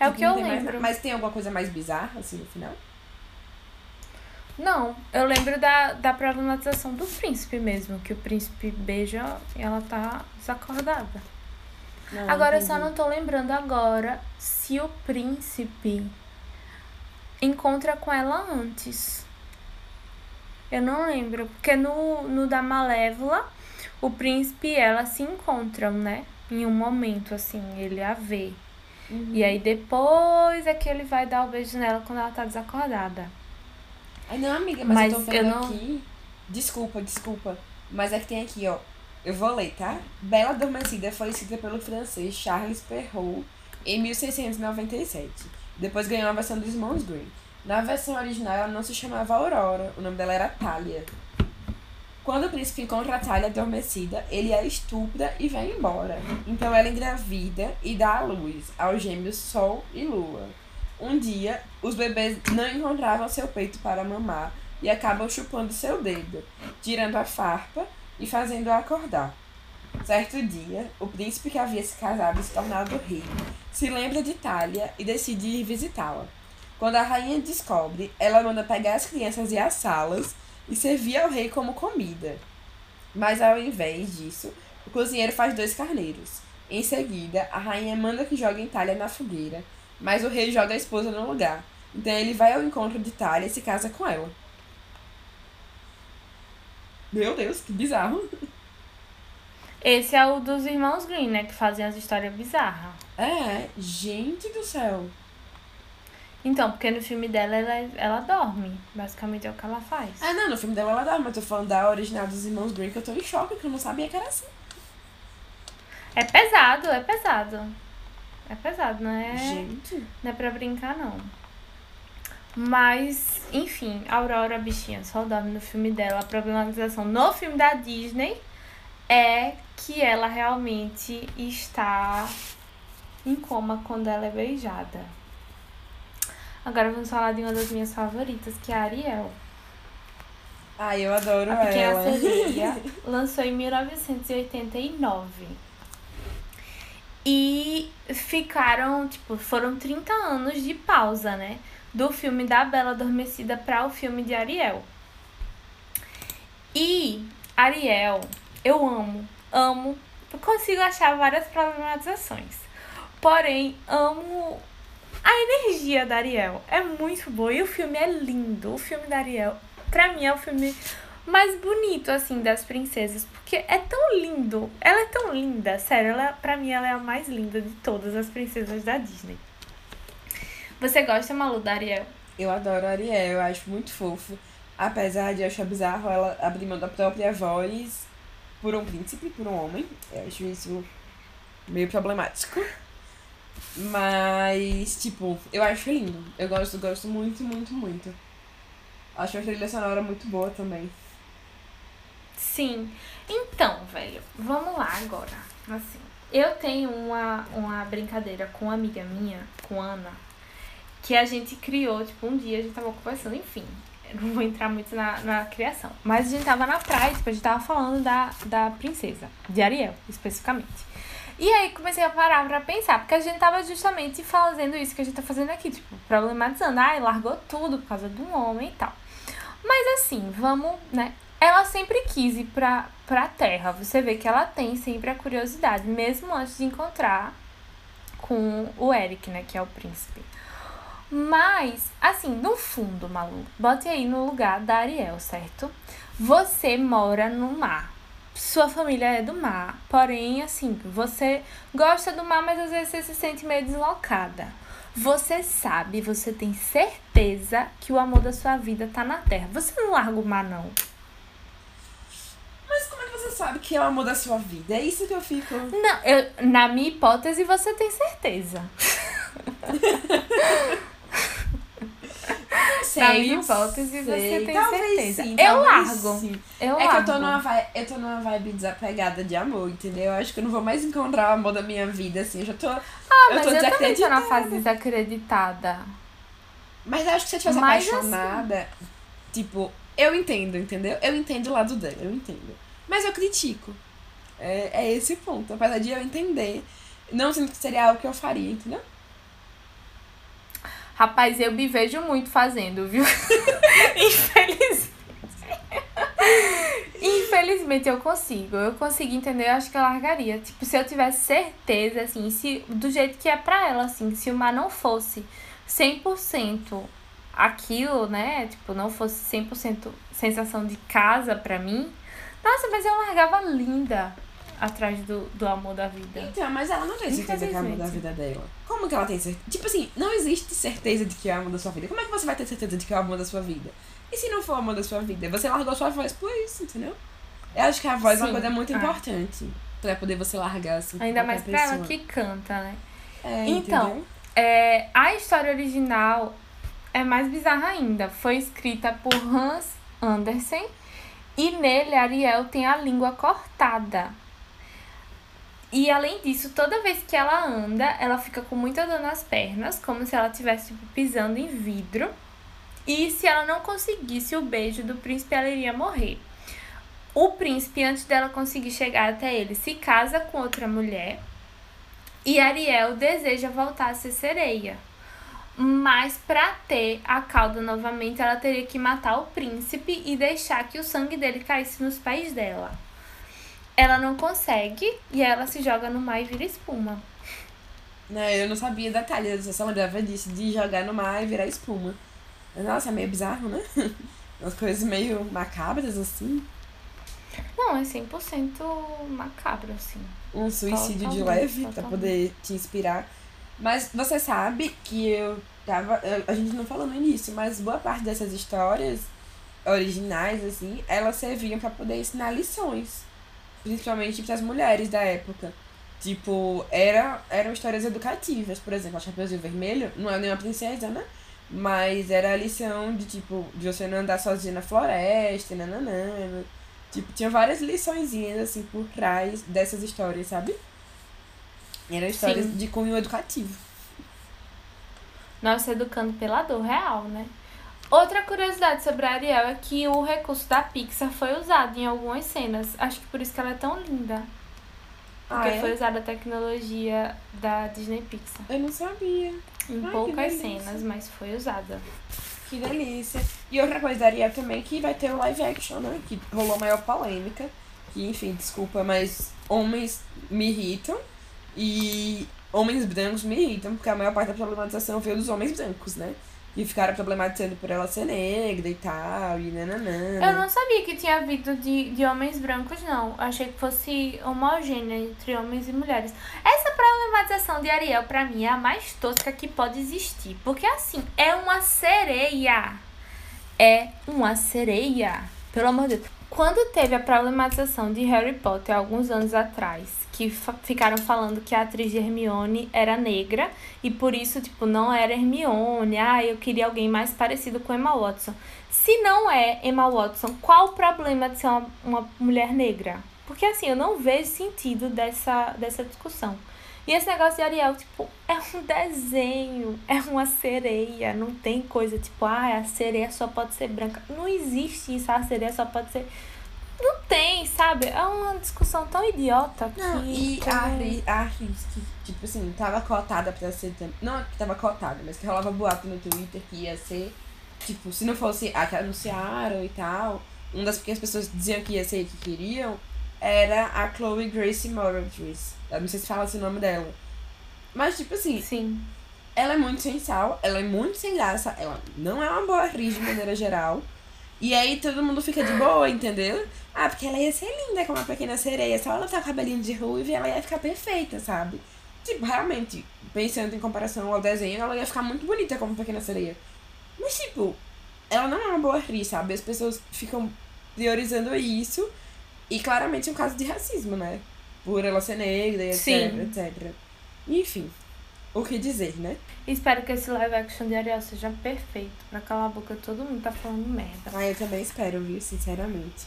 É o que eu mais lembro. nada. Mas tem alguma coisa mais bizarra, assim, no final? Não, eu lembro da, da problematização do príncipe mesmo, que o príncipe beija e ela tá desacordada. Não, Agora eu só não tô lembrando agora se o príncipe encontra com ela antes. Eu não lembro, porque no, no da Malévola, o príncipe e ela se encontram, né? Em um momento, assim, ele a vê. Uhum. E aí depois é que ele vai dar o beijo nela quando ela tá desacordada. Ai, não, amiga, mas, Mas eu tô eu vendo não- aqui. Desculpa, desculpa. Mas é que tem aqui, ó. Eu vou ler, tá? Bela Adormecida foi escrita pelo francês Charles Perrault em 1697. Depois ganhou a versão dos irmãos Green. Na versão original, ela não se chamava Aurora, o nome dela era Talia. Quando o príncipe encontra a Talia adormecida, ele a estupra e vai embora. Então ela engravida e dá à luz aos gêmeos Sol e Lua. Um dia, os bebês não encontravam seu peito para mamar e acabam chupando seu dedo, tirando a farpa e fazendo-a acordar. Certo dia, o príncipe que havia se casado e se tornado rei se lembra de Talia e decide ir visitá-la. Quando a rainha descobre, ela manda pegar as crianças e assá-las e servir ao rei como comida. Mas ao invés disso, o cozinheiro faz dois carneiros. Em seguida, a rainha manda que joguem Talia na fogueira, mas o rei joga a esposa no lugar. Então ele vai ao encontro de Talia e se casa com ela. Meu Deus, que bizarro. Esse é o dos irmãos Green, né? Que fazem as histórias bizarras. É, gente do céu. Então, porque no filme dela ela, ela dorme. Basicamente é o que ela faz. Ah, não, no filme dela ela mas eu tô falando da original dos irmãos Green, que eu tô em choque, que eu não sabia que era assim. É pesado, é pesado. É pesado, não é, Gente. não é pra brincar, não. Mas, enfim, Aurora Bichinha só dorme no filme dela. A problematização no filme da Disney é que ela realmente está em coma quando ela é beijada. Agora vamos falar de uma das minhas favoritas, que é a Ariel. Ai, eu adoro A Pequena ela. Sereia lançou em 1989. E ficaram, tipo, foram 30 anos de pausa, né? Do filme da Bela Adormecida para o filme de Ariel. E Ariel, eu amo, amo. Consigo achar várias problematizações. Porém, amo a energia da Ariel. É muito boa. E o filme é lindo. O filme da Ariel, pra mim, é o filme mais bonito, assim, das princesas. Porque é tão lindo. Ela é tão linda. Sério, ela, pra mim, ela é a mais linda de todas as princesas da Disney. Você gosta, Malu, da Ariel? Eu adoro a Ariel, eu acho muito fofo. Apesar de eu achar bizarro ela abrir mão da própria voz por um príncipe, por um homem. Eu acho isso meio problemático. Mas, tipo, eu acho lindo. Eu gosto, gosto muito, muito, muito. Acho a trilha sonora muito boa também. Sim. Então, velho, vamos lá agora. Assim, eu tenho uma, uma brincadeira com uma amiga minha, com Ana, que a gente criou, tipo, um dia a gente tava conversando, enfim. Não vou entrar muito na, na criação. Mas a gente tava na praia, tipo, a gente tava falando da, da princesa, de Ariel, especificamente. E aí comecei a parar pra pensar, porque a gente tava justamente fazendo isso que a gente tá fazendo aqui, tipo, problematizando. Ai, largou tudo por causa de um homem e tal. Mas assim, vamos, né? Ela sempre quis ir pra, pra terra. Você vê que ela tem sempre a curiosidade, mesmo antes de encontrar com o Eric, né? Que é o príncipe. Mas, assim, no fundo, Malu, bote aí no lugar da Ariel, certo? Você mora no mar. Sua família é do mar. Porém, assim, você gosta do mar, mas às vezes você se sente meio deslocada. Você sabe, você tem certeza que o amor da sua vida tá na terra. Você não larga o mar, não. Mas como é que você sabe que é o amor da sua vida? É isso que eu fico. Não, eu, na minha hipótese, você tem certeza. Sei, Na minha hipótese, você sei. tem Talvez certeza. sim, eu largo. sim. Eu é largo. que eu tô, numa vibe, eu tô numa vibe desapegada de amor, entendeu? Eu acho que eu não vou mais encontrar o amor da minha vida, assim. Eu já tô. Ah, eu mas tô eu também tô na fase desacreditada. Mas eu acho que se eu tivesse Mas, assim, apaixonada, tipo, eu entendo, entendeu? Eu entendo o lado dela, eu entendo. Mas eu critico. É, é esse o ponto. Apesar de eu entender, não sinto que seria algo que eu faria, entendeu? Rapaz, eu me vejo muito fazendo, viu? Infelizmente. Infelizmente eu consigo. Eu consigo entender, eu acho que eu largaria. Tipo, se eu tivesse certeza, assim, se do jeito que é pra ela, assim, se o mar não fosse 100% aquilo, né? Tipo, não fosse 100% sensação de casa pra mim. Nossa, mas eu largava linda atrás do, do amor da vida. Então, mas ela não tem certeza que é o amor da vida dela. Como que ela tem certeza? Tipo assim, não existe certeza de que é o amor da sua vida. Como é que você vai ter certeza de que é o amor da sua vida? E se não for o amor da sua vida? Você largou sua voz por isso, entendeu? Eu acho que a voz é uma Sim. coisa muito Ah. importante. Pra poder você largar, assim, Ainda mais pra ela pessoa. que canta, né? É, Então, entendeu? É, a história original é mais bizarra ainda. Foi escrita por Hans Andersen e nele Ariel tem a língua cortada. E além disso, toda vez que ela anda, ela fica com muita dor nas pernas, como se ela estivesse tipo, pisando em vidro. E se ela não conseguisse o beijo do príncipe, ela iria morrer. O príncipe, antes dela conseguir chegar até ele, se casa com outra mulher. E Ariel deseja voltar a ser sereia. Mas para ter a cauda novamente, ela teria que matar o príncipe e deixar que o sangue dele caísse nos pés dela. Ela não consegue e ela se joga no mar e vira espuma. Não, eu não sabia detalhes, eu só lembrava disso, de jogar no mar e virar espuma. Nossa, é meio bizarro, né? Umas coisas meio macabras, assim. Não, é 100% macabro, assim. Um suicídio de Totalmente, leve, pra totalmente. poder te inspirar. Mas você sabe que eu tava. A gente não falou no início, mas boa parte dessas histórias originais, assim, elas serviam pra poder ensinar lições. Principalmente para as mulheres da época. Tipo, era, eram histórias educativas, por exemplo, a Chapeuzinho Vermelho não é nenhuma princesa, né? Mas era a lição de, tipo, de você não andar sozinha na floresta, nananana. Tipo, tinha várias liçõezinhas, assim, por trás dessas histórias, sabe? Eram histórias Sim. de cunho educativo. Nós educando pela dor real, né? Outra curiosidade sobre a Ariel é que o recurso da Pixar foi usado em algumas cenas. Acho que por isso que ela é tão linda. Porque Ah, é? foi usada a tecnologia da Disney Pixar. Eu não sabia. Em Ai, poucas cenas, mas foi usada. Que delícia. E outra coisa da Ariel também, que vai ter o live action, né? Que rolou maior polêmica. Que, enfim, desculpa, mas homens me irritam. E homens brancos me irritam, porque a maior parte da problematização veio dos homens brancos, né? E ficaram problematizando por ela ser negra e tal, e nananã. Eu não sabia que tinha havido de, de homens brancos, não. Achei que fosse homogênea entre homens e mulheres. Essa problematização de Ariel, pra mim, é a mais tosca que pode existir. Porque, assim, é uma sereia. É uma sereia. Pelo amor de Deus. Quando teve a problematização de Harry Potter, alguns anos atrás, que ficaram falando que a atriz de Hermione era negra e por isso, tipo, não era Hermione. Ah, eu queria alguém mais parecido com Emma Watson. Se não é Emma Watson, qual o problema de ser uma, uma mulher negra? Porque assim, eu não vejo sentido dessa, dessa discussão. E esse negócio de Ariel, tipo, é um desenho, é uma sereia, não tem coisa tipo, ah, a sereia só pode ser branca. Não existe isso, a sereia só pode ser. Não tem, sabe? É uma discussão tão idiota que. Não, e que eu a atriz que, tipo assim, tava cotada pra ser. Não que tava cotada, mas que rolava boato no Twitter que ia ser. Tipo, se não fosse a que anunciaram e tal, uma das que as pessoas diziam que ia ser que queriam era a Chloe Grace Moretz. Eu não sei se fala esse nome dela. Mas, tipo assim, Sim. ela é muito sem sal, ela é muito sem graça, ela não é uma boa atriz de maneira geral. E aí todo mundo fica de boa, entendeu? Ah, porque ela ia ser linda como uma pequena sereia, só ela tá com cabelinho de ruiva e ela ia ficar perfeita, sabe? Tipo, realmente, pensando em comparação ao desenho, ela ia ficar muito bonita como pequena sereia. Mas, tipo, ela não é uma boa atriz, sabe? As pessoas ficam priorizando isso. E claramente é um caso de racismo, né? Por ela ser negra e etc, etc. Enfim, o que dizer, né? Espero que esse live action de Ariel seja perfeito. Pra calar a boca, todo mundo tá falando merda. Ah, eu também espero, viu? Sinceramente.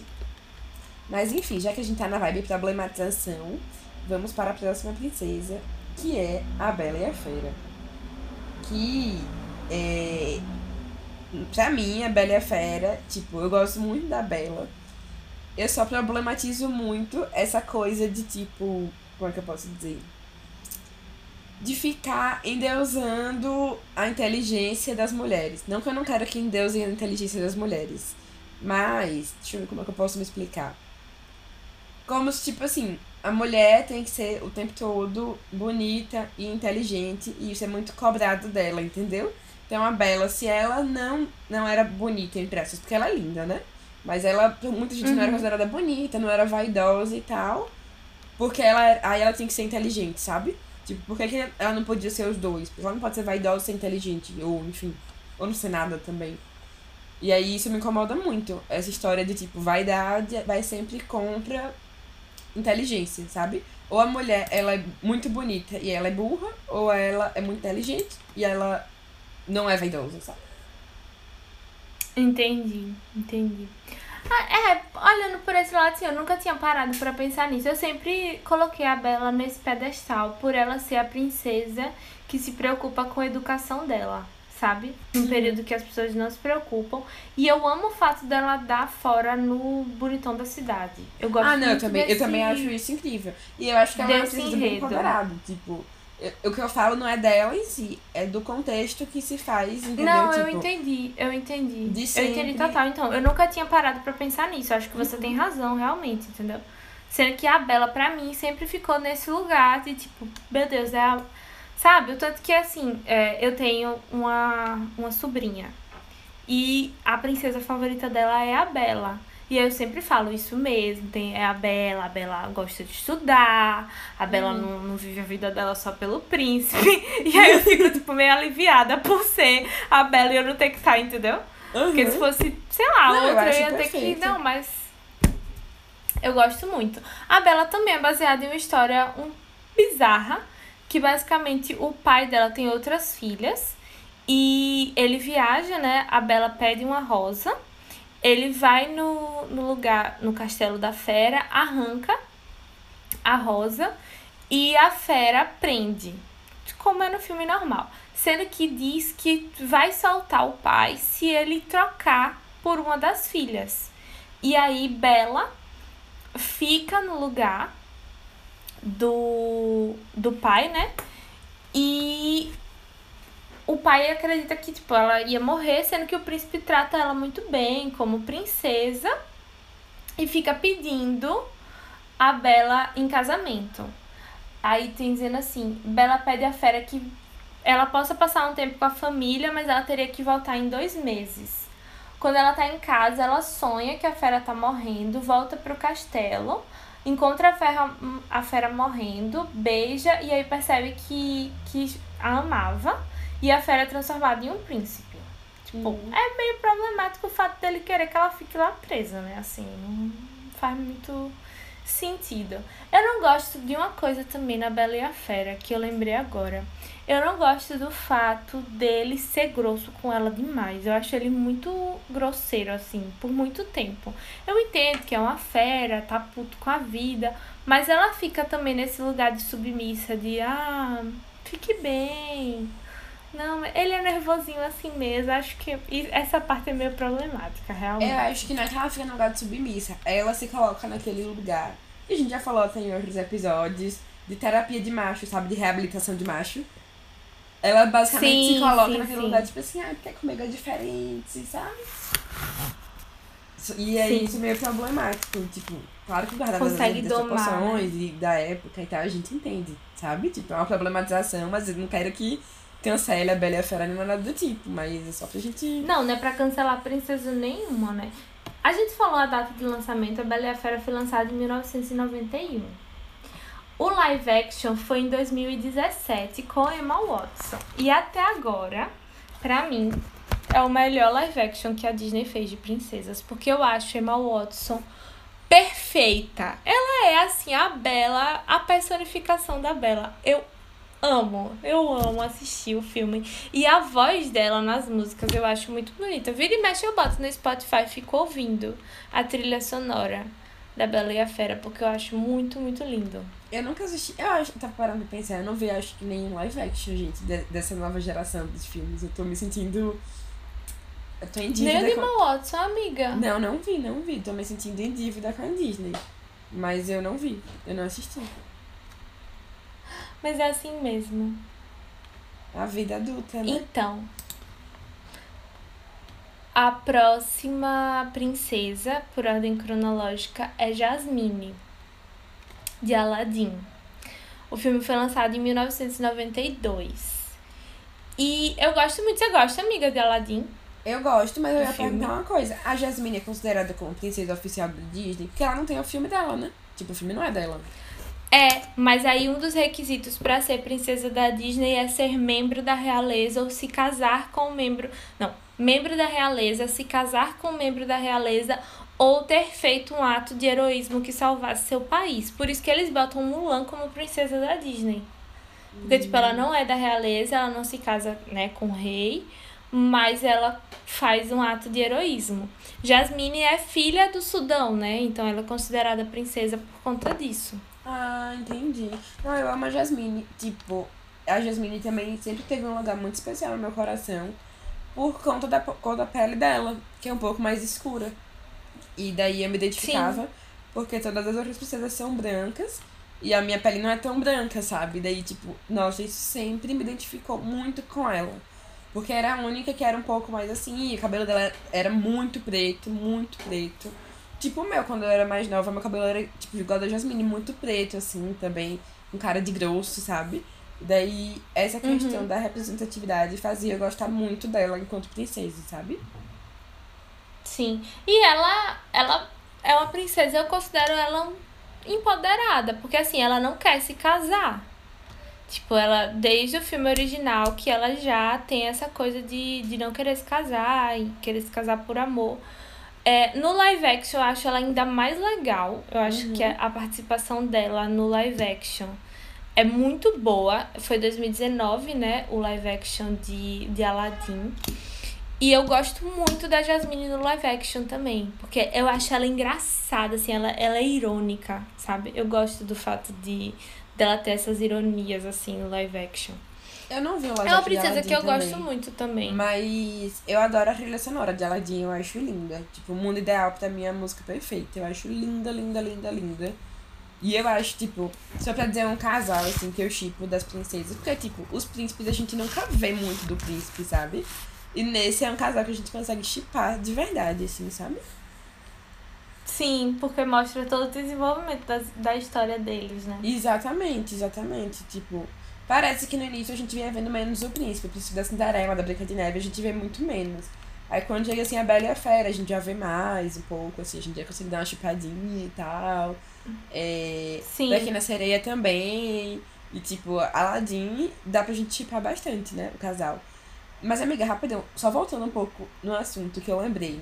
Mas enfim, já que a gente tá na vibe problematização, vamos para a próxima princesa, que é a Bela e a Fera. Que é. Pra mim, a Bela e a Fera, tipo, eu gosto muito da Bela. eu só problematizo muito essa coisa de tipo. Como é que eu posso dizer? De ficar endeusando a inteligência das mulheres. Não que eu não quero que endeusem a inteligência das mulheres. Mas, deixa eu ver como é que eu posso me explicar. Como se, tipo assim, a mulher tem que ser o tempo todo bonita e inteligente. E isso é muito cobrado dela, entendeu? Então a Bela, se ela não, não era bonita, entre essas, porque ela é linda, né? Mas ela, muita gente uhum. não era uhum. considerada bonita, não era vaidosa e tal. Porque ela, aí ela tinha que ser inteligente, sabe? Tipo, por que, que ela não podia ser os dois? Porque ela não pode ser vaidosa e ser inteligente, ou enfim, ou não ser nada também. E aí isso me incomoda muito. Essa história de tipo, vaidade vai sempre contra inteligência, sabe? Ou a mulher, ela é muito bonita e ela é burra, ou ela é muito inteligente e ela não é vaidosa, sabe? Entendi, entendi. Ah, é, olhando por esse lado, assim, eu nunca tinha parado para pensar nisso. Eu sempre coloquei a Bela nesse pedestal por ela ser a princesa que se preocupa com a educação dela, sabe? Num período que as pessoas não se preocupam. E eu amo o fato dela dar fora no bonitão da cidade. Eu gosto Ah, não, eu também, desse... eu também acho isso incrível. E eu acho que ela é uma princesa bem empoderada, tipo o que eu falo não é dela em si, é do contexto que se faz, entendeu? Não, tipo, eu entendi, eu entendi. De eu entendi total. Então, eu nunca tinha parado para pensar nisso. Acho que você uhum. tem razão, realmente, entendeu? Sendo que a Bela, pra mim, sempre ficou nesse lugar de tipo, meu Deus, é a. Sabe? O tanto que assim, é, eu tenho uma, uma sobrinha. E a princesa favorita dela é a Bela. E eu sempre falo isso mesmo. Tem, é a Bela, a Bela gosta de estudar, a Bela uhum. não, não vive a vida dela só pelo príncipe. E aí eu fico, tipo, meio aliviada por ser a Bela e eu não ter que estar, entendeu? Uhum. Porque se fosse, sei lá, não, outra, eu, ia ter que. Não, mas. Eu gosto muito. A Bela também é baseada em uma história um, bizarra. Que basicamente o pai dela tem outras filhas. E ele viaja, né? A Bela pede uma rosa ele vai no, no lugar, no castelo da fera, arranca a rosa e a fera prende, como é no filme normal. Sendo que diz que vai soltar o pai se ele trocar por uma das filhas. E aí Bela fica no lugar do, do pai, né? E o pai acredita que, tipo, ela ia morrer, sendo que o príncipe trata ela muito bem, como princesa, e fica pedindo a Bela em casamento. Aí tem dizendo assim, Bela pede a fera que ela possa passar um tempo com a família, mas ela teria que voltar em dois meses. Quando ela tá em casa, ela sonha que a fera tá morrendo, volta pro castelo, encontra a fera, a fera morrendo, beija e aí percebe que, que a amava e a fera é transformada em um príncipe. Tipo, uhum. é meio problemático o fato dele querer que ela fique lá presa, né? Assim, não faz muito sentido. Eu não gosto de uma coisa também na Bela e a Fera, que eu lembrei agora. Eu não gosto do fato dele ser grosso com ela demais. Eu acho ele muito grosseiro, assim, por muito tempo. Eu entendo que é uma fera, tá puto com a vida, mas ela fica também nesse lugar de submissa, de ah, fique bem, não, ele é nervosinho assim mesmo. Acho que essa parte é meio problemática, realmente. Eu acho que não é que ela fica no lugar de submissa. Ela se coloca naquele lugar. E a gente já falou até em outros episódios de terapia de macho, sabe? De reabilitação de macho. Ela basicamente sim, se coloca sim, naquele sim. lugar, tipo assim, ah, porque comigo é diferente, sabe? E sim. isso é meio problemático. Tipo, claro que guardado as proporções né? e da época e tal, a gente entende, sabe? Tipo, é uma problematização, mas eu não quero que cancele a Bela e a Fera nem nada do tipo, mas é só pra gente. Não, não é pra cancelar princesa nenhuma, né? A gente falou a data de lançamento, a Bela e a Fera foi lançada em 1991. O live action foi em 2017 com Emma Watson. E até agora, pra mim, é o melhor live action que a Disney fez de princesas. Porque eu acho Emma Watson perfeita. Ela é assim, a Bela, a personificação da Bela. Eu amo, eu amo assistir o filme. E a voz dela nas músicas eu acho muito bonita. Vira e mexe eu boto no Spotify e fico ouvindo a trilha sonora da Bela e a Fera, porque eu acho muito, muito lindo. Eu nunca assisti, eu acho, tá parando de pensar, eu não vi acho que nenhum live action, gente, de, dessa nova geração dos filmes. Eu tô me sentindo Eu tô em Nem dívida de com... Emma Watson, amiga. Não, não vi, não vi. Tô me sentindo em dívida com a Disney. Mas eu não vi. Eu não assisti. Mas é assim mesmo. A vida adulta, né? Então, a próxima princesa, por ordem cronológica, é Jasmine, de Aladdin. O filme foi lançado em 1992. E eu gosto muito. Você gosta, amiga, de Aladdin? Eu gosto, mas eu Do ia filme. perguntar uma coisa. A Jasmine é considerada como princesa oficial da Disney? Porque ela não tem o filme dela, né? Tipo, o filme não é dela. É, mas aí um dos requisitos para ser princesa da Disney é ser membro da realeza ou se casar com um membro. Não, membro da realeza, se casar com um membro da realeza ou ter feito um ato de heroísmo que salvasse seu país. Por isso que eles botam Mulan como princesa da Disney. Porque, tipo, ela não é da realeza, ela não se casa, né, com o rei, mas ela faz um ato de heroísmo. Jasmine é filha do Sudão, né? Então ela é considerada princesa por conta disso. Ah, entendi. Não, eu amo a Jasmine. Tipo, a Jasmine também sempre teve um lugar muito especial no meu coração. Por conta da cor da pele dela, que é um pouco mais escura. E daí eu me identificava, porque todas as outras princesas são brancas. E a minha pele não é tão branca, sabe? Daí, tipo, nossa, isso sempre me identificou muito com ela. Porque era a única que era um pouco mais assim, e o cabelo dela era muito preto, muito preto. Tipo o meu, quando eu era mais nova, meu cabelo era, tipo, igual da Jasmine, muito preto, assim, também, com cara de grosso, sabe? Daí, essa questão da representatividade fazia eu gostar muito dela enquanto princesa, sabe? Sim. E ela, ela é uma princesa, eu considero ela um- empoderada, porque assim, ela não quer se casar. Tipo, ela, desde o filme original, que ela já tem essa coisa de, de não querer se casar e querer se casar por amor. É, no live action, eu acho ela ainda mais legal. Eu acho que a, a participação dela no live action é muito boa. Foi 2019, né? O live action de, de Aladdin. E eu gosto muito da Jasmine no live action também. Porque eu acho ela engraçada, assim, ela, ela é irônica, sabe? Eu gosto do fato de dela ter essas ironias, assim, no live action. Eu não vi o É uma princesa que eu gosto muito também. Mas eu adoro a trilha sonora de Aladdin, eu acho linda. Tipo, o mundo ideal pra mim é a música perfeita. Eu acho linda, linda, linda, linda. E eu acho, tipo, só pra dizer um casal, assim, que eu chipo das princesas. Porque, tipo, os príncipes a gente nunca vê muito do príncipe, sabe? E nesse é um casal que a gente consegue chipar de verdade, assim, sabe? Sim, porque mostra todo o desenvolvimento das, da história deles, né? Exatamente, exatamente. Tipo, parece que no início a gente vinha vendo menos o príncipe, o príncipe da Cinderela, da Branca de Neve, a gente vê muito menos. Aí quando chega assim a Bela e a Fera, a gente já vê mais um pouco, assim, a gente já consegue dar uma chupadinha e tal. É, Sim. Daqui na sereia também. E tipo, Aladdin dá pra gente chipar bastante, né? O casal. Mas, amiga, rapidão, só voltando um pouco no assunto que eu lembrei.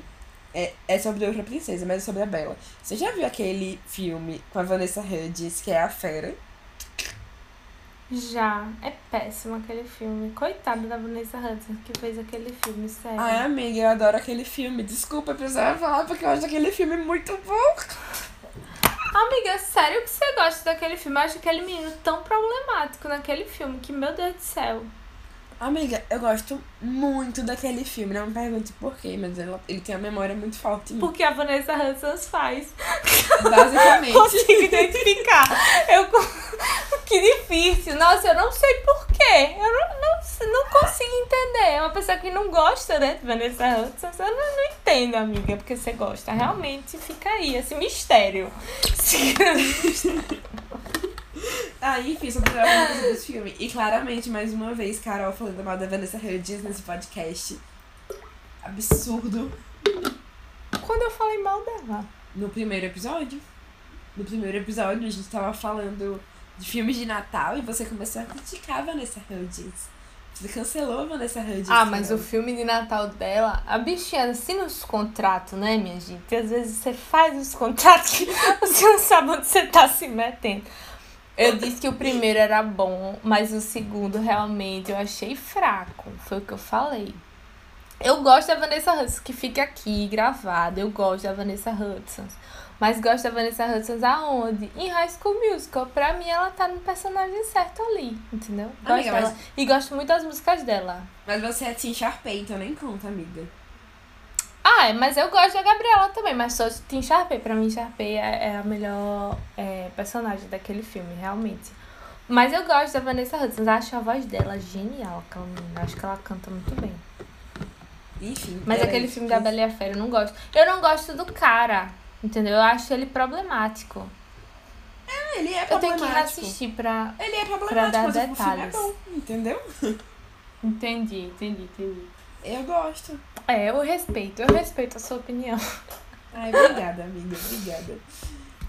É, é sobre outra princesa, mas é sobre a Bela. Você já viu aquele filme com a Vanessa Hudgens, que é a Fera? Já. É péssimo aquele filme. Coitada da Vanessa Hudgens que fez aquele filme, sério. Ai, amiga, eu adoro aquele filme. Desculpa, eu precisava falar porque eu acho aquele filme muito bom. Amiga, sério que você gosta daquele filme? Eu acho aquele menino tão problemático naquele filme que, meu Deus do céu. Amiga, eu gosto muito daquele filme. Não me pergunte por quê, mas ela, ele tem uma memória muito forte. Porque a Vanessa Hudgens faz. Basicamente. Consigo identificar. Eu, que difícil. Nossa, eu não sei porquê. Eu não, não, não consigo entender. É uma pessoa que não gosta, né, de Vanessa Hudgens. Eu não, não entendo, amiga, porque você gosta. Realmente fica aí esse mistério. Aí, enfim, sobre a coisa desse filme. E claramente, mais uma vez, Carol falando mal da Vanessa Hudgens nesse podcast. Absurdo. Quando eu falei mal dela. No primeiro episódio. No primeiro episódio, a gente tava falando de filmes de Natal e você começou a criticar a Vanessa Hudgens. Você cancelou a Vanessa Hudgens. Ah, mas o Carol. filme de Natal dela, a bichinha assina os contratos, né, minha gente? Às vezes você faz os contratos que você não sabe onde você tá se metendo. Eu disse que o primeiro era bom, mas o segundo realmente eu achei fraco. Foi o que eu falei. Eu gosto da Vanessa Hudgens, que fica aqui gravada. Eu gosto da Vanessa Hudgens. Mas gosto da Vanessa Hudgens aonde? Em High School Musical. Pra mim, ela tá no personagem certo ali, entendeu? Gosto Amiga, mas- dela. E gosto muito das músicas dela. Mas você é Tim Sharpay, então nem conta, amiga. Ah, é, mas eu gosto da Gabriela também, mas só Tim Sharpay. Pra mim, Sharpay é, é a melhor é, personagem daquele filme, realmente. Mas eu gosto da Vanessa Hudgens, acho a voz dela genial, aquela menina. Acho que ela canta muito bem. Enfim. Mas aquele isso. filme da Bela e a Fera eu não gosto. Eu não gosto do cara, entendeu? Eu acho ele problemático. Ah, ele é Eu tenho que problemático. reassistir pra. Ele é pra problemático, dar mas o filme é detalhes. bom, entendeu? Entendi, entendi, entendi. Eu gosto. É, eu respeito, eu respeito a sua opinião. Ai, obrigada, amiga, obrigada.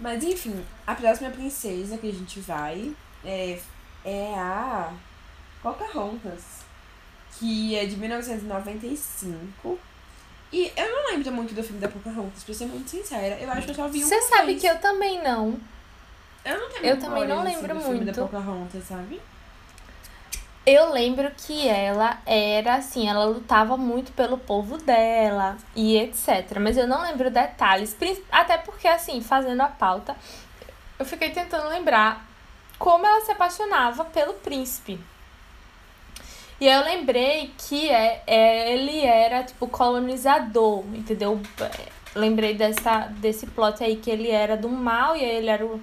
Mas enfim, a próxima princesa que a gente vai é, é a Pocahontas, que é de 1995. E eu não lembro muito do filme da Pocahontas, pra ser muito sincera. Eu acho que eu só vi uma Você sabe vez. que eu também não. Eu não tenho eu também não assim, lembro do filme da muito. Pocahontas, sabe? Eu lembro que ela era assim, ela lutava muito pelo povo dela e etc. Mas eu não lembro detalhes. Até porque, assim, fazendo a pauta, eu fiquei tentando lembrar como ela se apaixonava pelo príncipe. E eu lembrei que é, é, ele era, tipo, colonizador, entendeu? Lembrei dessa, desse plot aí que ele era do mal e aí ele era o,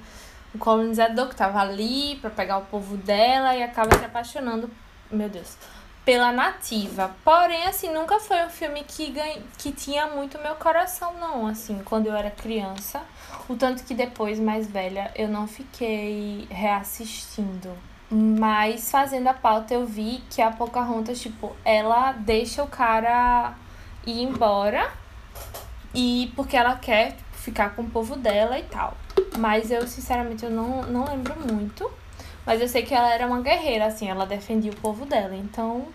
o colonizador que tava ali pra pegar o povo dela e acaba se apaixonando, meu Deus, pela nativa. Porém, assim, nunca foi um filme que, ganha, que tinha muito meu coração, não, assim, quando eu era criança. O tanto que depois, mais velha, eu não fiquei reassistindo. Mas fazendo a pauta, eu vi que a Pocahontas, tipo, ela deixa o cara ir embora. E porque ela quer tipo, ficar com o povo dela e tal. Mas eu, sinceramente, eu não, não lembro muito. Mas eu sei que ela era uma guerreira, assim, ela defendia o povo dela. Então,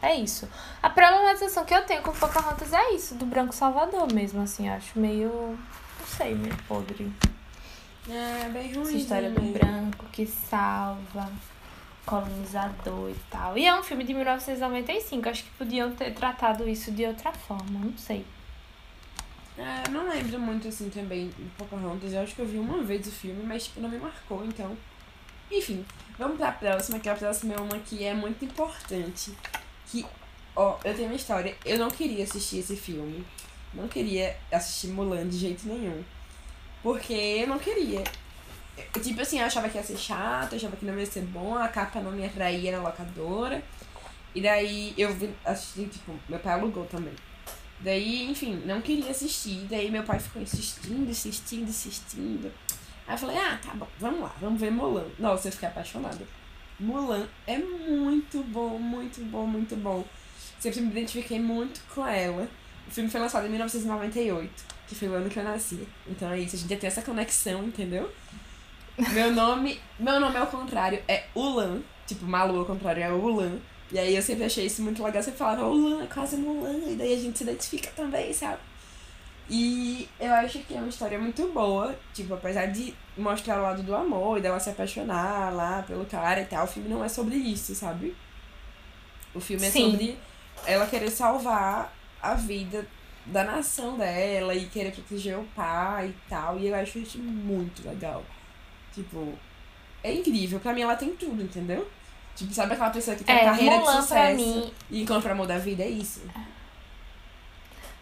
é isso. A problematização que eu tenho com Pocahontas é isso, do branco salvador mesmo, assim. Eu acho meio. Não sei, meio podre. É, bem ruim. Essa história do branco que salva, colonizador e tal. E é um filme de 1995. Acho que podiam ter tratado isso de outra forma, não sei. É, não lembro muito assim também de Pocahontas. Eu acho que eu vi uma vez o filme, mas tipo, não me marcou, então. Enfim, vamos pra próxima, que a próxima é uma que é muito importante. Que, ó, eu tenho uma história. Eu não queria assistir esse filme. Não queria assistir Mulan de jeito nenhum. Porque eu não queria. Tipo assim, eu achava que ia ser chato, eu achava que não ia ser bom, a capa não me atraía na locadora. E daí eu assisti, tipo, meu pai alugou também. Daí, enfim, não queria assistir. Daí meu pai ficou insistindo, insistindo, insistindo. Aí eu falei, ah, tá bom, vamos lá, vamos ver Mulan. Nossa, eu fiquei apaixonada. Mulan é muito bom, muito bom, muito bom. Sempre me identifiquei muito com ela. O filme foi lançado em 1998, que foi o ano que eu nasci. Então é isso, a gente já tem essa conexão, entendeu? Meu nome, meu nome ao contrário é Ulan, tipo, Malu ao contrário é Ulan. E aí eu sempre achei isso muito legal, você falava Ulan, é quase Mulan, e daí a gente se identifica também, sabe? E eu acho que é uma história muito boa, tipo, apesar de mostrar o lado do amor e dela se apaixonar lá pelo cara e tal, o filme não é sobre isso, sabe? O filme é Sim. sobre ela querer salvar a vida da nação dela e querer proteger o pai e tal, e eu acho isso muito legal. Tipo, é incrível, pra mim ela tem tudo, entendeu? Tipo, sabe aquela pessoa que tem É, carreira Mulan de sucesso mim- e encontra o amor da vida? É isso.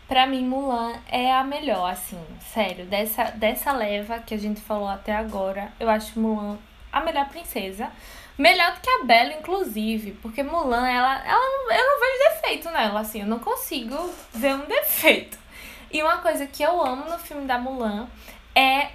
Pra mim, Mulan é a melhor, assim, sério. Dessa, dessa leva que a gente falou até agora, eu acho Mulan a melhor princesa. Melhor do que a Bela, inclusive. Porque Mulan, ela, ela eu não vejo defeito nela, assim. Eu não consigo ver um defeito. E uma coisa que eu amo no filme da Mulan é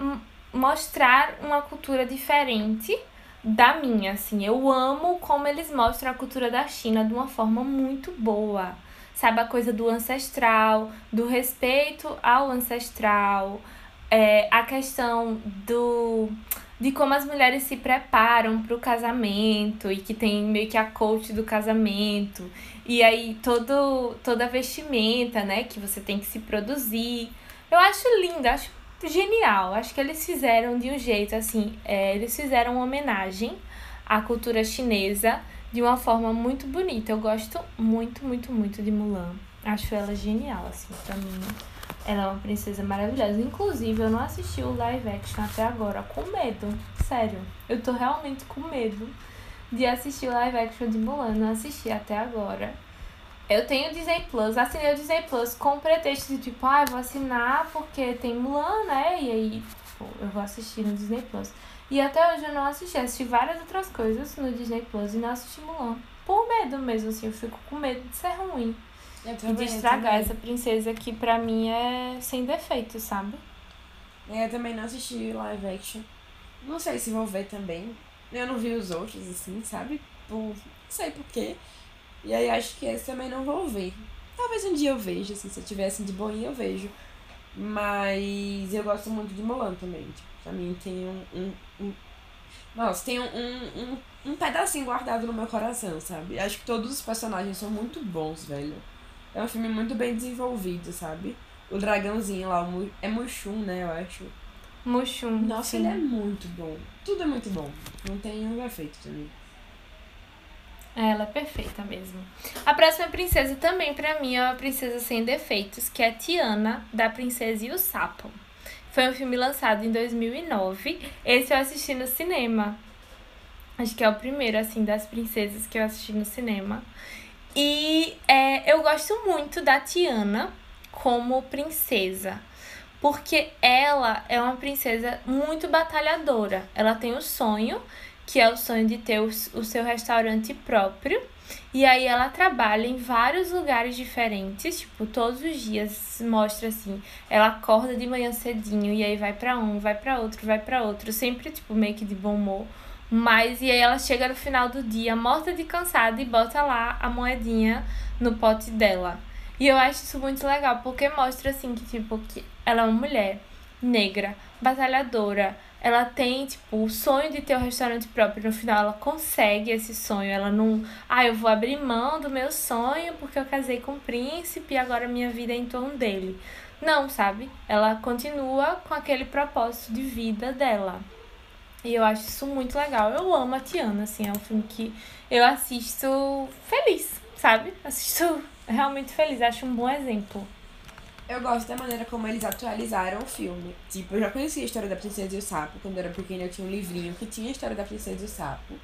mostrar uma cultura diferente da minha, assim. Eu amo como eles mostram a cultura da China de uma forma muito boa. Sabe, a coisa do ancestral, do respeito ao ancestral, é, a questão do de como as mulheres se preparam para o casamento e que tem meio que a coach do casamento e aí todo toda a vestimenta, né, que você tem que se produzir. Eu acho lindo, acho genial. Acho que eles fizeram de um jeito assim, é, eles fizeram uma homenagem à cultura chinesa de uma forma muito bonita. Eu gosto muito, muito, muito de Mulan. Acho ela genial, assim, pra mim. Ela é uma princesa maravilhosa. Inclusive, eu não assisti o live action até agora, com medo. Sério. Eu tô realmente com medo de assistir o live action de Mulan. Não assisti até agora. Eu tenho Disney Plus, assinei o Disney Plus com o pretexto de tipo, ah, eu vou assinar porque tem Mulan, né? E aí, tipo, eu vou assistir no Disney Plus. E até hoje eu não assisti, assisti várias outras coisas no Disney Plus e não assisti Mulan. Por medo mesmo, assim, eu fico com medo de ser ruim. Eu E também, de estragar também. essa princesa que pra mim é sem defeito, sabe? É, Eu também não assisti live action. Não sei se vou ver também. Eu não vi os outros, assim, sabe? Por... Não sei porquê. E aí acho que esse também não vou ver. Talvez um dia eu veja, assim, se eu tiver assim de boinha eu vejo. Mas eu gosto muito de Mulan também. Tipo, pra mim tem um. um, um... Nossa, tem um, um, um, pedacinho guardado no meu coração, sabe? Acho que todos os personagens são muito bons, velho. É um filme muito bem desenvolvido, sabe? O dragãozinho lá, o é Mushum, né, eu acho. Mushum. Nossa, sim. ele é muito bom. Tudo é muito bom. Não tem um defeito também. Ela é perfeita mesmo. A próxima princesa também, pra mim, é uma princesa sem defeitos, que é Tiana, da Princesa e o Sapo. Foi um filme lançado em 2009. Esse eu assisti no cinema. Acho que é o primeiro, assim, das princesas que eu assisti no cinema. E é, eu gosto muito da Tiana como princesa. Porque ela é uma princesa muito batalhadora. Ela tem o sonho que é o sonho de ter o, seu restaurante próprio. E aí ela trabalha em vários lugares diferentes, tipo, todos os dias mostra assim, ela acorda de manhã cedinho e aí vai pra um, vai pra outro, vai pra outro, sempre tipo meio que de bom humor. Mas e aí ela chega no final do dia morta de cansada e bota lá a moedinha no pote dela. E eu acho isso muito legal, porque mostra assim que tipo que ela é uma mulher negra, batalhadora, ela tem, tipo, o sonho de ter um restaurante próprio. No final, ela consegue esse sonho. Ela não. Ah, eu vou abrir mão do meu sonho porque eu casei com um príncipe e agora minha vida é em torno dele. Não, sabe? Ela continua com aquele propósito de vida dela. E eu acho isso muito legal. Eu amo a Tiana, assim. É um filme que eu assisto feliz, sabe? Assisto realmente feliz. Acho um bom exemplo. Eu gosto da maneira como eles atualizaram o filme. Tipo, eu já conhecia a história da Princesa e o Sapo. Quando eu era pequena, eu tinha um livrinho que tinha a história da Princesa e o Sapo.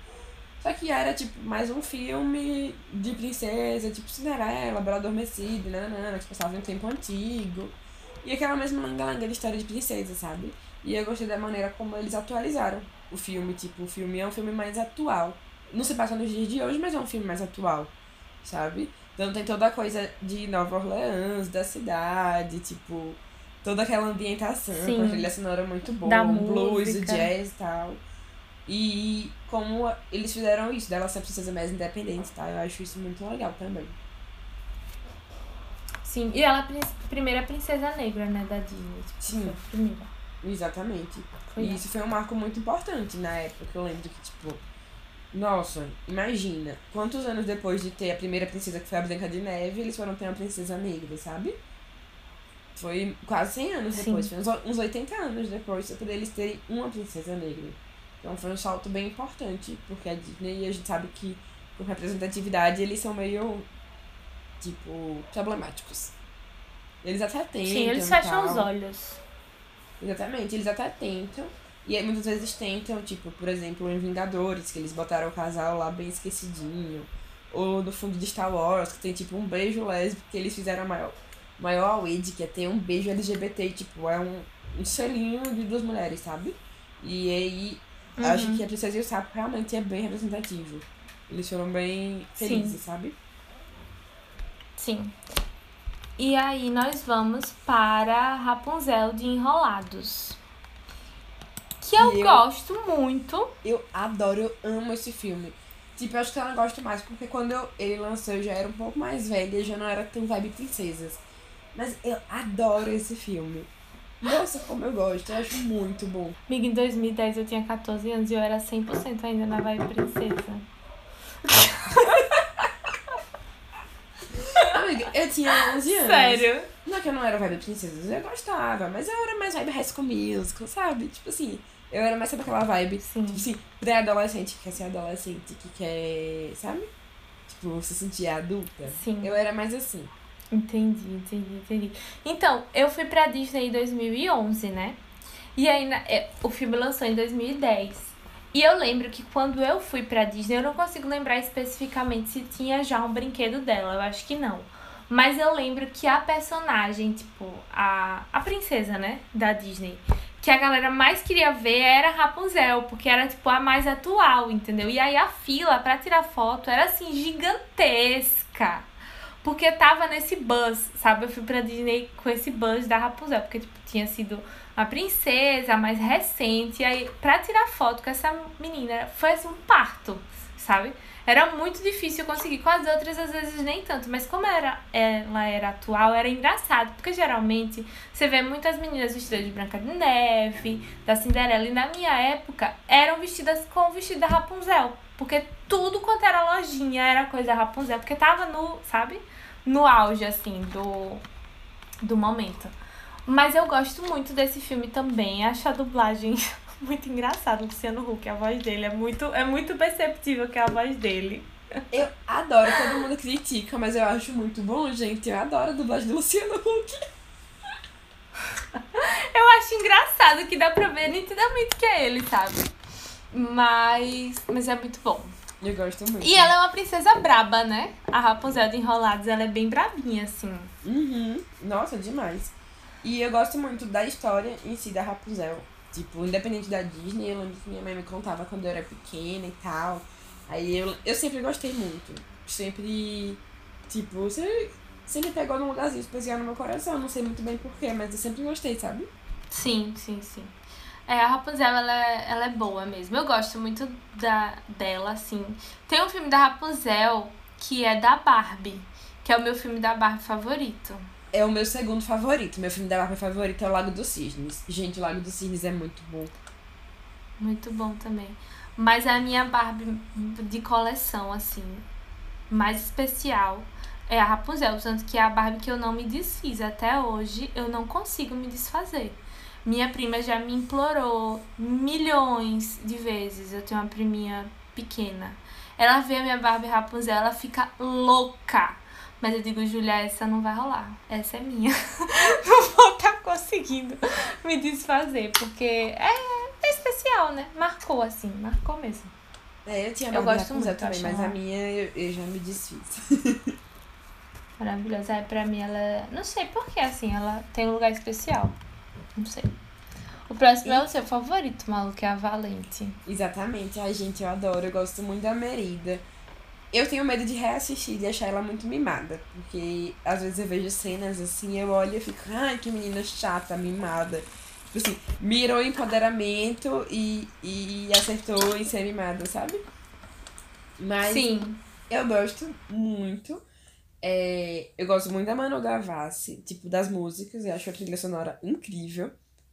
Só que era, tipo, mais um filme de princesa, tipo Cinderela, Bela Adormecida, nanana, que passava em tempo antigo. E aquela mesma langa-langa de história de princesa, sabe? E eu gostei da maneira como eles atualizaram o filme. Tipo, o filme é um filme mais atual. Não se passa nos dias de hoje, mas é um filme mais atual, sabe? Então tem toda a coisa de Nova Orleans, da cidade, tipo, toda aquela ambientação, Sim. com a trilha sonora muito boa, Da o blues, o jazz e tal. E como eles fizeram isso, dela ser a princesa mais independente, tá? Eu acho isso muito legal também. Sim, e ela é a primeira princesa negra, né, da Disney. Tipo, Sim. primeira. Exatamente. Foi e ela. isso foi um marco muito importante na época, que eu lembro que, tipo, nossa, imagina, quantos anos depois de ter a primeira princesa que foi a Branca de Neve, eles foram ter uma princesa negra, sabe? Foi quase 100 anos Sim. depois, foi uns, uns 80 anos depois pra eles terem uma princesa negra. Então foi um salto bem importante, porque a Disney, a gente sabe que com representatividade eles são meio, tipo, problemáticos. Eles até tentam Sim, eles fecham os olhos. Exatamente, eles até tentam. E aí muitas vezes tentam, tipo, por exemplo, em Vingadores, que eles botaram o casal lá bem esquecidinho. Ou no fundo de Star Wars, que tem tipo um beijo lésbico, que eles fizeram a maior, maior away de que é ter um beijo LGBT, tipo, é um, um selinho de duas mulheres, sabe? E aí Uhum. acho que a Princesa e o Sapo realmente é bem representativo. Eles foram bem felizes, sabe? Sim. E aí nós vamos para Rapunzel de Enrolados. Que eu, eu- gosto muito. Eu adoro, eu amo esse filme. Tipo, eu acho que eu não gosto mais, porque quando eu, ele lançou eu já era um pouco mais velha e já não era tão vibe princesas. Mas eu adoro esse filme. Nossa, como eu gosto, eu acho muito bom. Amiga, em 2010 eu tinha 14 anos e eu era 100% ainda na vibe princesa. Amiga, eu tinha 11 anos. Sério? Não é que eu não era vibe princesas, eu gostava, mas eu era mais vibe High School Musical, sabe? Tipo assim, eu era mais sabe aquela vibe, Sim. tipo assim, pré-adolescente que quer ser adolescente, que quer, sabe? Tipo, se sentir adulta. Sim. Eu era mais assim. Entendi, entendi, entendi. Então, eu fui pra Disney em 2011, né? E aí, é, o filme lançou em 2010. E eu lembro que quando eu fui pra Disney, eu não consigo lembrar especificamente se tinha já um brinquedo dela, eu acho que não. Mas eu lembro que a personagem, tipo, a, a princesa, né, da Disney, que a galera mais queria ver era Rapunzel, porque era tipo a mais atual, entendeu? E aí a fila para tirar foto era assim gigantesca. Porque tava nesse buzz, sabe? Eu fui pra Disney com esse buzz da Rapunzel, porque tipo, tinha sido a princesa, mais recente. E aí, pra tirar foto com essa menina, foi assim um parto, sabe? Era muito difícil conseguir. Com as outras, às vezes, nem tanto. Mas como era, ela era atual, era engraçado. Porque geralmente você vê muitas meninas vestidas de Branca de Neve, da Cinderela. E na minha época, eram vestidas com o vestido da Rapunzel. Porque tudo quanto era lojinha era coisa da Rapunzel. Porque tava no, sabe? No auge, assim, do, do momento. Mas eu gosto muito desse filme também. Acho a dublagem muito engraçada. Luciano Huck, a voz dele é muito, é muito perceptível que é a voz dele. Eu adoro, todo mundo critica, mas eu acho muito bom, gente. Eu adoro a dublagem do Luciano Huck. eu acho engraçado que dá pra ver nitidamente que é ele, sabe? Mas, mas é muito bom. Eu gosto muito. E ela é uma princesa braba, né? A Rapunzel de Enrolados, ela é bem brabinha, assim. Uhum. Nossa, demais. E eu gosto muito da história em si da Rapunzel. Tipo, independente da Disney, eu lembro que minha mãe me contava quando eu era pequena e tal. Aí eu, eu sempre gostei muito. Sempre, tipo, você sempre pegou num lugarzinho especial no meu coração. Não sei muito bem porquê, mas eu sempre gostei, sabe? Sim, sim, sim. É, a Rapunzel, ela é, ela é boa mesmo. Eu gosto muito da, dela, assim. Tem um filme da Rapunzel que é da Barbie, que é o meu filme da Barbie favorito é o meu segundo favorito. Meu filme da Barbie favorito é o Lago dos Cisnes. Gente, o Lago dos Cisnes é muito bom. Muito bom também. Mas é a minha Barbie de coleção, assim, mais especial é a Rapunzel. Tanto que é a Barbie que eu não me desfiz. Até hoje eu não consigo me desfazer. Minha prima já me implorou milhões de vezes. Eu tenho uma priminha pequena. Ela vê a minha Barbie Rapunzel, ela fica louca mas eu digo, Julia, essa não vai rolar. Essa é minha. não vou estar tá conseguindo me desfazer, porque é, é especial, né? Marcou, assim, marcou mesmo. É, eu tinha eu gosto muito também, mas a minha eu, eu já me desfiz. Maravilhosa. É, pra mim ela. É, não sei porquê, assim, ela tem um lugar especial. Não sei. O próximo e... é o seu favorito, maluco, é a Valente. Exatamente. Ai, gente, eu adoro. Eu gosto muito da Merida. Eu tenho medo de reassistir e achar ela muito mimada. Porque às vezes eu vejo cenas assim, eu olho e fico, ai, que menina chata, mimada. Tipo assim, mirou empoderamento e, e acertou em ser mimada, sabe? Mas Sim. eu gosto muito. É, eu gosto muito da Manu Gavassi, tipo, das músicas. Eu acho a trilha sonora incrível.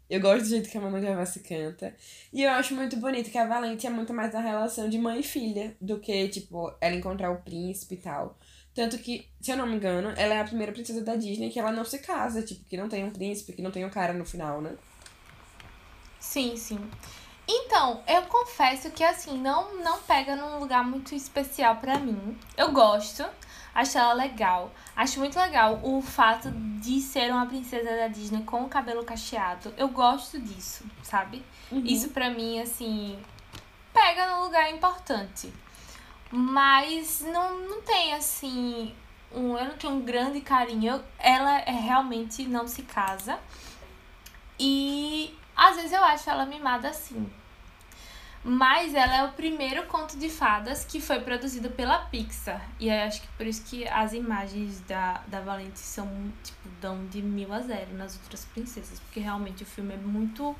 Eu gosto do jeito que a Manu Gavassi canta. E eu acho muito bonito que a Valente é muito mais da relação de mãe e filha do que, tipo, ela encontrar o príncipe e tal. Tanto que, se eu não me engano, ela é a primeira princesa da Disney que ela não se casa, tipo, que não tem um príncipe, que não tem um cara no final, né? Sim, sim. Então, eu confesso que assim, não não pega num lugar muito especial para mim. Eu gosto, Acho ela legal. Acho muito legal o fato de ser uma princesa da Disney com o cabelo cacheado. Eu gosto disso, sabe? Uhum. Isso pra mim, assim, pega no lugar importante. Mas não, não tem, assim, um, eu não tenho um grande carinho. Eu, ela é, realmente não se casa. E às vezes eu acho ela mimada assim. Mas ela é o primeiro conto de fadas que foi produzido pela Pixar. E eu acho que por isso que as imagens da, da Valente são, tipo, dão de mil a zero nas outras princesas. Porque realmente o filme é muito.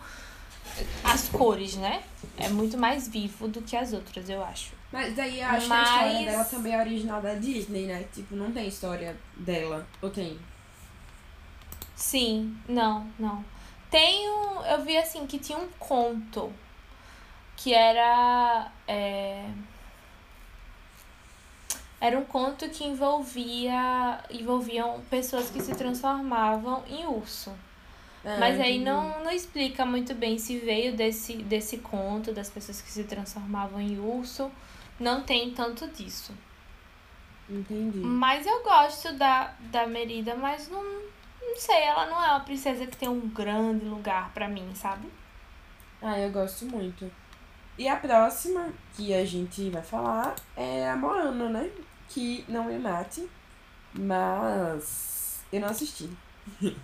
As cores, né? É muito mais vivo do que as outras, eu acho. Mas daí eu acho Mas... que a história dela também é original da Disney, né? Tipo, não tem história dela. Ou tem? Sim, não, não. Tem um. Eu vi assim que tinha um conto que era. É, era um conto que envolvia envolviam pessoas que se transformavam em urso. Ah, Mas aí não, não explica muito bem se veio desse, desse conto das pessoas que se transformavam em urso. Não tem tanto disso. Entendi. Mas eu gosto da, da Merida, mas não, não sei, ela não é uma princesa que tem um grande lugar para mim, sabe? Ah, eu gosto muito. E a próxima que a gente vai falar é a Moana, né? Que não me mate, mas eu não assisti.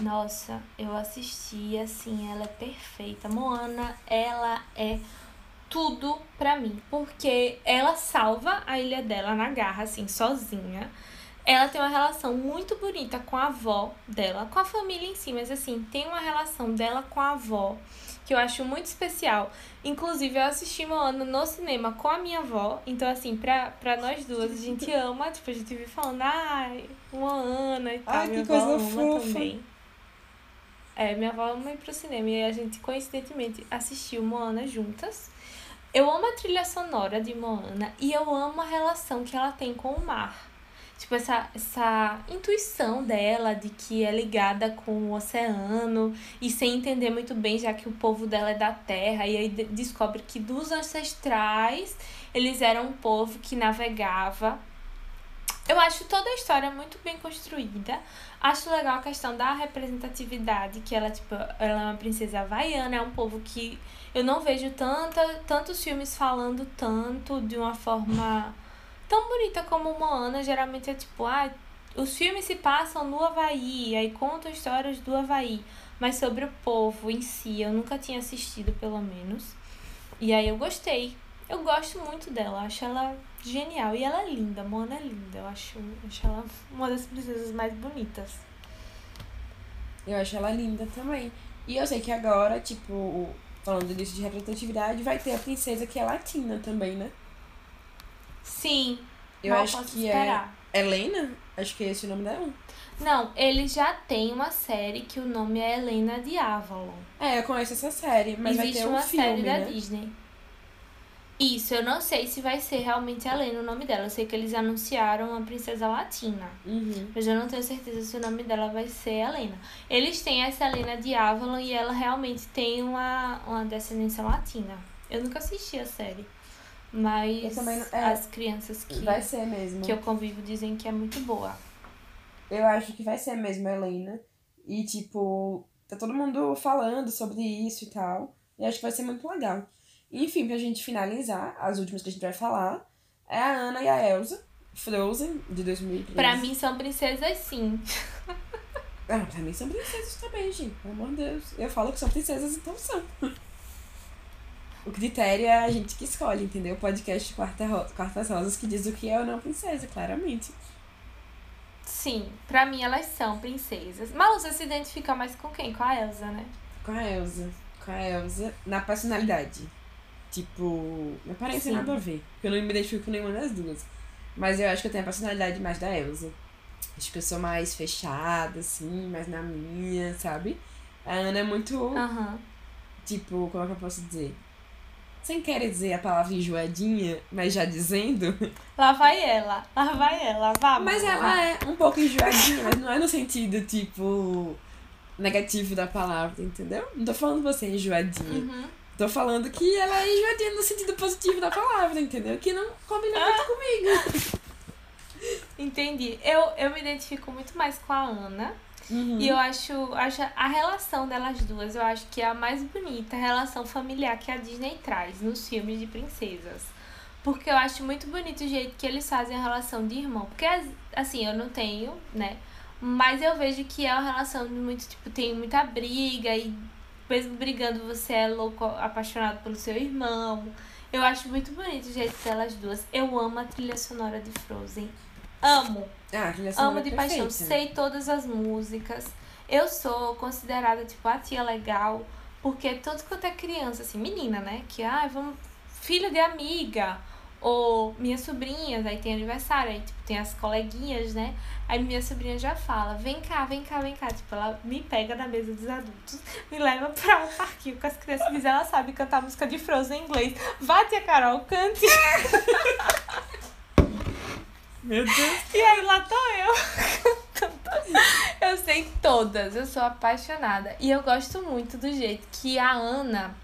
Nossa, eu assisti, assim, ela é perfeita. Moana, ela é tudo pra mim, porque ela salva a ilha dela na garra, assim, sozinha. Ela tem uma relação muito bonita com a avó dela, com a família em si, mas assim, tem uma relação dela com a avó que eu acho muito especial. Inclusive, eu assisti Moana no cinema com a minha avó. Então, assim, pra, pra nós duas, a gente ama. Tipo, a gente vive falando, ai, Moana e tal. Ai, minha que avó coisa ama fofa. também. É, minha avó ama ir pro cinema e a gente, coincidentemente, assistiu Moana juntas. Eu amo a trilha sonora de Moana e eu amo a relação que ela tem com o mar. Tipo, essa, essa intuição dela de que é ligada com o oceano e sem entender muito bem, já que o povo dela é da terra, e aí de- descobre que dos ancestrais eles eram um povo que navegava. Eu acho toda a história muito bem construída. Acho legal a questão da representatividade, que ela, tipo, ela é uma princesa havaiana, é um povo que eu não vejo tanta, tantos filmes falando tanto de uma forma tão bonita como Moana. Geralmente é tipo, ah, os filmes se passam no Havaí, aí contam histórias do Havaí. Mas sobre o povo em si, eu nunca tinha assistido, pelo menos. E aí eu gostei. Eu gosto muito dela, acho ela genial. E ela é linda, Moana é linda. Eu acho, acho ela uma das princesas mais bonitas. Eu acho ela linda também. E eu sei que agora, tipo, falando disso de representatividade, vai ter a princesa que é latina também, né? Sim, Eu mal acho que esperar. é Helena, acho que é esse o nome dela. Não, ele já tem uma série que o nome é Helena de Avalon. É, eu conheço essa série, mas Existe vai ter um uma filme, série da né? Disney. Isso, eu não sei se vai ser realmente Helena o nome dela. Eu sei que eles anunciaram a princesa latina. Uhum. Mas eu não tenho certeza se o nome dela vai ser Helena. Eles têm essa Helena de Avalon e ela realmente tem uma, uma descendência latina. Eu nunca assisti a série. Mas não- é, as crianças que, Vai ser mesmo. que eu convivo dizem que é muito boa. Eu acho que vai ser mesmo Helena. E, tipo, tá todo mundo falando sobre isso e tal. E acho que vai ser muito legal. Enfim, pra gente finalizar, as últimas que a gente vai falar é a Ana e a Elsa. Frozen, de 2013. Pra mim são princesas sim. Ah, pra mim são princesas também, gente. Pelo amor de Deus. Eu falo que são princesas, então são. O critério é a gente que escolhe, entendeu? O podcast Quarta Ro Quartas Rosas que diz o que é ou não princesa, claramente. Sim, pra mim elas são princesas. Mas você se identifica mais com quem? Com a Elsa, né? Com a Elsa. Com a Elsa na personalidade. Tipo, na aparência Sim. nada a ver. Porque eu não me identifico com nenhuma das duas. Mas eu acho que eu tenho a personalidade mais da Elsa. Acho que eu sou mais fechada, assim, mais na minha, sabe? A Ana é muito. Aham. Tipo, como é que eu posso dizer? Sem querer dizer a palavra enjoadinha, mas já dizendo. Lá vai ela. Lá vai ela. Vá, Mas ela é um pouco enjoadinha, mas não é no sentido, tipo, negativo da palavra, entendeu? Não tô falando você é enjoadinha. Uhum. Tô falando que ela é enjoadinha no sentido positivo da palavra, entendeu? Que não combina muito comigo. Entendi. Eu, eu me identifico muito mais com a Ana. Uhum. E eu acho, acho a relação delas duas, eu acho que é a mais bonita relação familiar que a Disney traz nos filmes de princesas. Porque eu acho muito bonito o jeito que eles fazem a relação de irmão. Porque, assim, eu não tenho, né? Mas eu vejo que é uma relação de muito, tipo, tem muita briga e mesmo brigando você é louco, apaixonado pelo seu irmão. Eu acho muito bonito o jeito delas duas. Eu amo a trilha sonora de Frozen. Amo. Ah, Amo de paixão, sei todas as músicas. Eu sou considerada, tipo, a tia legal, porque todo quanto é criança, assim, menina, né? Que, ah, vamos, filho de amiga, ou minhas sobrinhas, aí tem aniversário, aí, tipo, tem as coleguinhas, né? Aí minha sobrinha já fala, vem cá, vem cá, vem cá. Tipo, ela me pega na mesa dos adultos, me leva pra um parquinho com as crianças diz, ela sabe cantar música de Frozen em inglês. Vá, tia Carol, cante. Meu Deus. E aí lá tô eu. eu sei todas, eu sou apaixonada. E eu gosto muito do jeito que a Ana,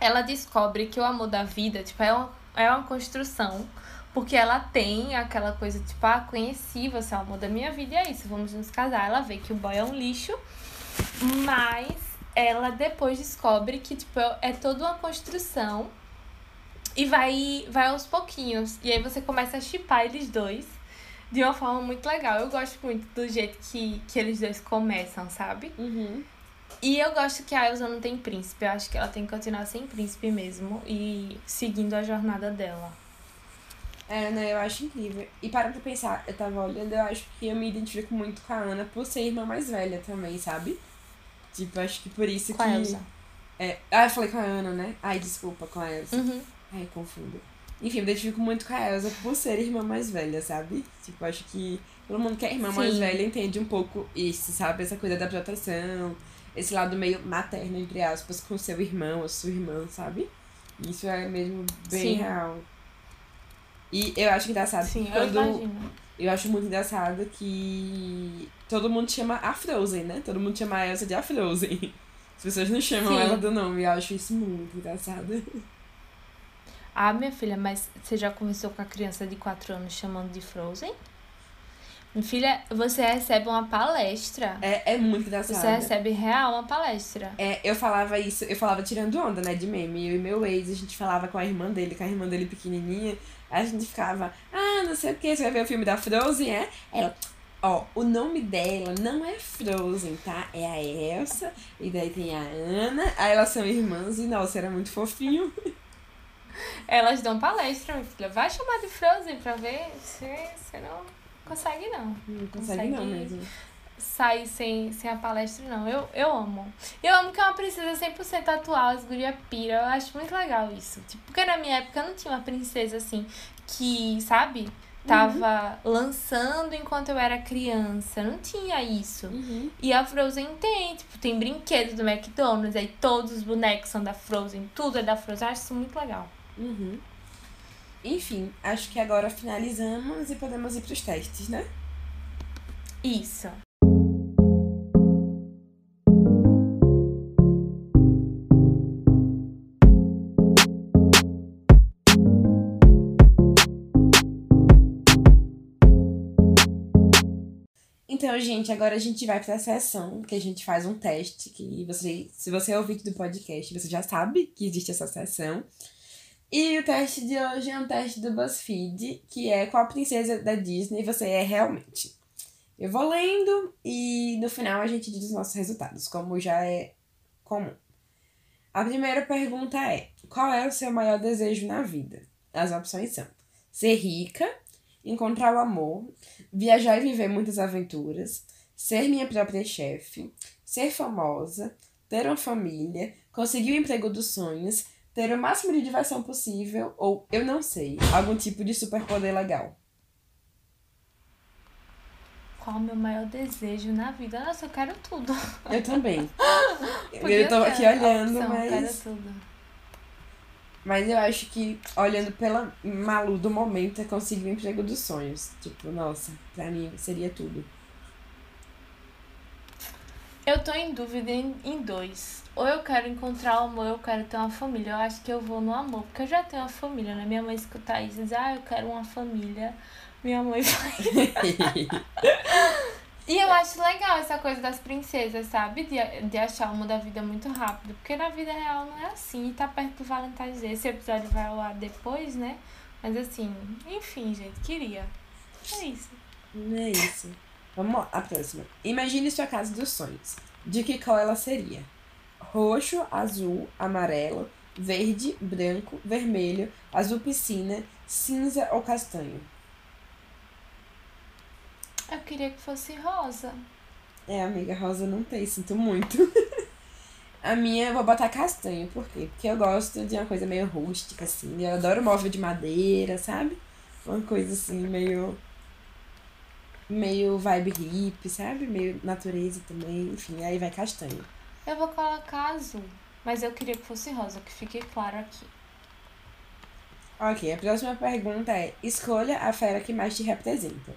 ela descobre que o amor da vida, tipo, é uma, é uma construção. Porque ela tem aquela coisa, tipo, ah, conheci você é o amor da minha vida e é isso, vamos nos casar. Ela vê que o boy é um lixo, mas ela depois descobre que, tipo, é toda uma construção e vai, vai aos pouquinhos. E aí você começa a chipar eles dois de uma forma muito legal. Eu gosto muito do jeito que, que eles dois começam, sabe? Uhum. E eu gosto que a Elsa não tem príncipe. Eu acho que ela tem que continuar sem príncipe mesmo e seguindo a jornada dela. É, né, eu acho incrível. E para pra pensar, eu tava olhando, eu acho que eu me identifico muito com a Ana por ser irmã mais velha também, sabe? Tipo, acho que por isso Com que. a Elsa. É... Ah, eu falei com a Ana, né? Ai, desculpa, com a Elsa. Uhum. Ai, confundo. Enfim, eu me identifico muito com a Elsa por ser irmã mais velha, sabe? Tipo, acho que todo mundo que é irmã mais Sim. velha entende um pouco isso, sabe? Essa coisa da proteção, esse lado meio materno, entre aspas, com seu irmão ou sua irmã, sabe? Isso é mesmo bem Sim. real. E eu acho engraçado Sim, que eu quando. imagino. Eu acho muito engraçado que todo mundo chama a Frozen, né? Todo mundo chama a Elsa de a Frozen. As pessoas não chamam Sim. ela do nome. Eu acho isso muito engraçado. Ah, minha filha, mas você já conversou com a criança de 4 anos chamando de Frozen? Minha filha, você recebe uma palestra. É, é muito engraçado. Você recebe real uma palestra. É, eu falava isso, eu falava tirando onda, né, de meme. Eu e meu ex, a gente falava com a irmã dele, com a irmã dele pequenininha. A gente ficava, ah, não sei o que, você vai ver o filme da Frozen, é? Ela, ó, o nome dela não é Frozen, tá? É a Elsa, e daí tem a Ana, aí elas são irmãs, e nossa, era muito fofinho. Elas dão palestra, minha filha. Vai chamar de Frozen pra ver se você não consegue, não. Não consegue não mesmo. sair sem, sem a palestra, não. Eu, eu amo. Eu amo que é uma princesa 100% atual, as guria pira. Eu acho muito legal isso. Tipo, porque na minha época não tinha uma princesa assim que, sabe? Tava lançando enquanto eu era criança. Não tinha isso. Uhum. E a Frozen tem, tipo, tem brinquedos do McDonald's, aí todos os bonecos são da Frozen, tudo é da Frozen. Eu acho isso muito legal. Uhum. Enfim, acho que agora finalizamos e podemos ir pros testes, né? Isso. Então, gente, agora a gente vai pra sessão que a gente faz um teste. Que você, se você é ouvinte do podcast, você já sabe que existe essa sessão. E o teste de hoje é um teste do BuzzFeed, que é qual princesa da Disney você é realmente. Eu vou lendo e no final a gente diz os nossos resultados, como já é comum. A primeira pergunta é: qual é o seu maior desejo na vida? As opções são: ser rica, encontrar o amor, viajar e viver muitas aventuras, ser minha própria chefe, ser famosa, ter uma família, conseguir o emprego dos sonhos, ter o máximo de diversão possível ou, eu não sei, algum tipo de superpoder legal. Qual o meu maior desejo na vida? Nossa, eu quero tudo. Eu também. Eu tô aqui olhando, opção, mas. Quero tudo. Mas eu acho que, olhando pela Malu do momento, é conseguir o emprego dos sonhos. Tipo, nossa, pra mim seria tudo. Eu tô em dúvida em, em dois. Ou eu quero encontrar o amor, eu quero ter uma família. Eu acho que eu vou no amor, porque eu já tenho uma família, né? Minha mãe escuta isso e diz, ah, eu quero uma família. Minha mãe vai. E eu acho legal essa coisa das princesas, sabe? De, de achar o amor da vida muito rápido. Porque na vida real não é assim. E tá perto do Valentine's Day. Esse episódio vai ao ar depois, né? Mas assim, enfim, gente, queria. É isso. É isso. Vamos lá, a próxima. Imagine sua casa dos sonhos. De que cor ela seria? Roxo, azul, amarelo, verde, branco, vermelho, azul piscina, cinza ou castanho? Eu queria que fosse rosa. É, amiga, rosa não tem, sinto muito. A minha eu vou botar castanho, por quê? Porque eu gosto de uma coisa meio rústica, assim. Eu adoro móvel de madeira, sabe? Uma coisa assim, meio. Meio vibe hippie, sabe? Meio natureza também, enfim, aí vai castanho. Eu vou colocar azul. Mas eu queria que fosse rosa, que fique claro aqui. Ok, a próxima pergunta é: escolha a fera que mais te representa.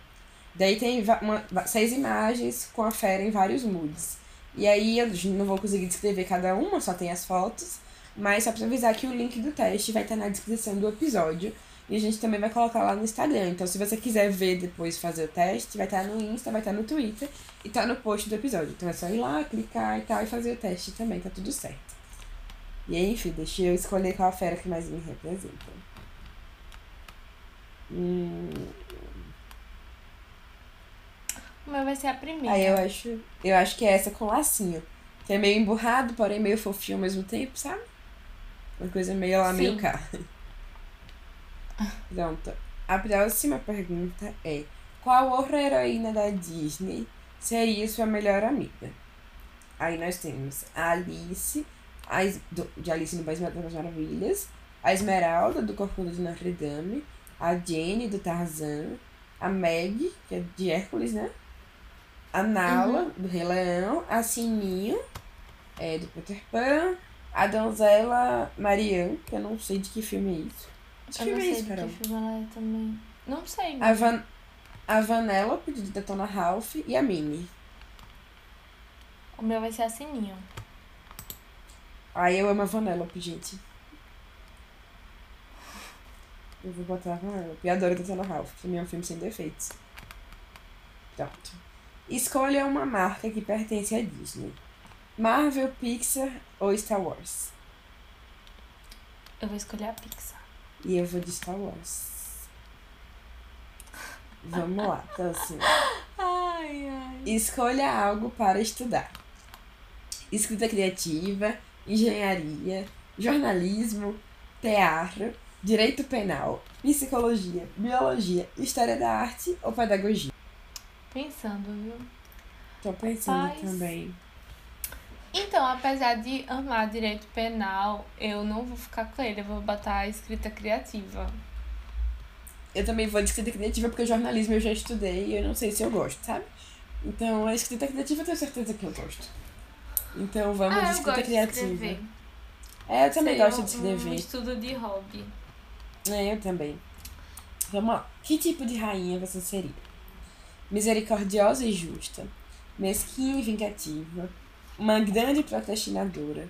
Daí tem uma- seis imagens com a fera em vários moods. E aí eu não vou conseguir descrever cada uma, só tem as fotos. Mas só pra avisar que o link do teste vai estar na descrição do episódio. E a gente também vai colocar lá no Instagram. Então, se você quiser ver depois fazer o teste, vai estar no Insta, vai estar no Twitter e tá no post do episódio. Então é só ir lá, clicar e tal e fazer o teste também, tá tudo certo. E aí, enfim, deixa eu escolher qual a fera que mais me representa. Hum, O meu vai ser a primeira. aí eu acho, eu acho que é essa com lacinho. Que é meio emburrado, porém meio fofinho ao mesmo tempo, sabe? Uma coisa meio lá, meio cá. Pronto. A próxima pergunta é: Qual outra heroína da Disney seria sua melhor amiga? Aí nós temos a Alice, a Es- do- de Alice no País das Maravilhas, a Esmeralda, do Corcunda de Notre Dame, a Jenny, do Tarzan, a Meg, que é de Hércules, né? A Nala, do Rei Leão, a Sininho, é, do Peter Pan, a Donzela Marianne, que eu não sei de que filme é isso. Que Eu não filme sei isso, de Carol? que filme é também. Não sei, A, Van, a Vanellope, de Detona Ralph, e a Minnie. O meu vai ser a Sininho. Aí eu amo a Vanellope, gente. Eu vou botar a Vanellope. Eu adoro Detona Ralph. Mim é um filme sem defeitos. Pronto. Escolha uma marca que pertence à Disney. Marvel, Pixar ou Star Wars? Eu vou escolher a Pixar. E eu vou de Star Wars. Vamos lá, então assim. Ai, ai. Escolha algo para estudar. Escrita criativa, engenharia, jornalismo, teatro, direito penal, psicologia, biologia, história da arte ou pedagogia. Pensando, viu? Tô pensando também. Então, apesar de amar direito penal, eu não vou ficar com ele. Eu vou botar a escrita criativa. Eu também vou de escrita criativa porque jornalismo eu já estudei e eu não sei se eu gosto, sabe? Então a escrita criativa eu tenho certeza que eu gosto. Então vamos de ah, eu escrita gosto de criativa. escrever. É, eu também Seria gosto de Um escrever. estudo de hobby. É, eu também. Vamos lá. Que tipo de rainha você seria? Misericordiosa e justa, mesquinha e vingativa, uma grande procrastinadora,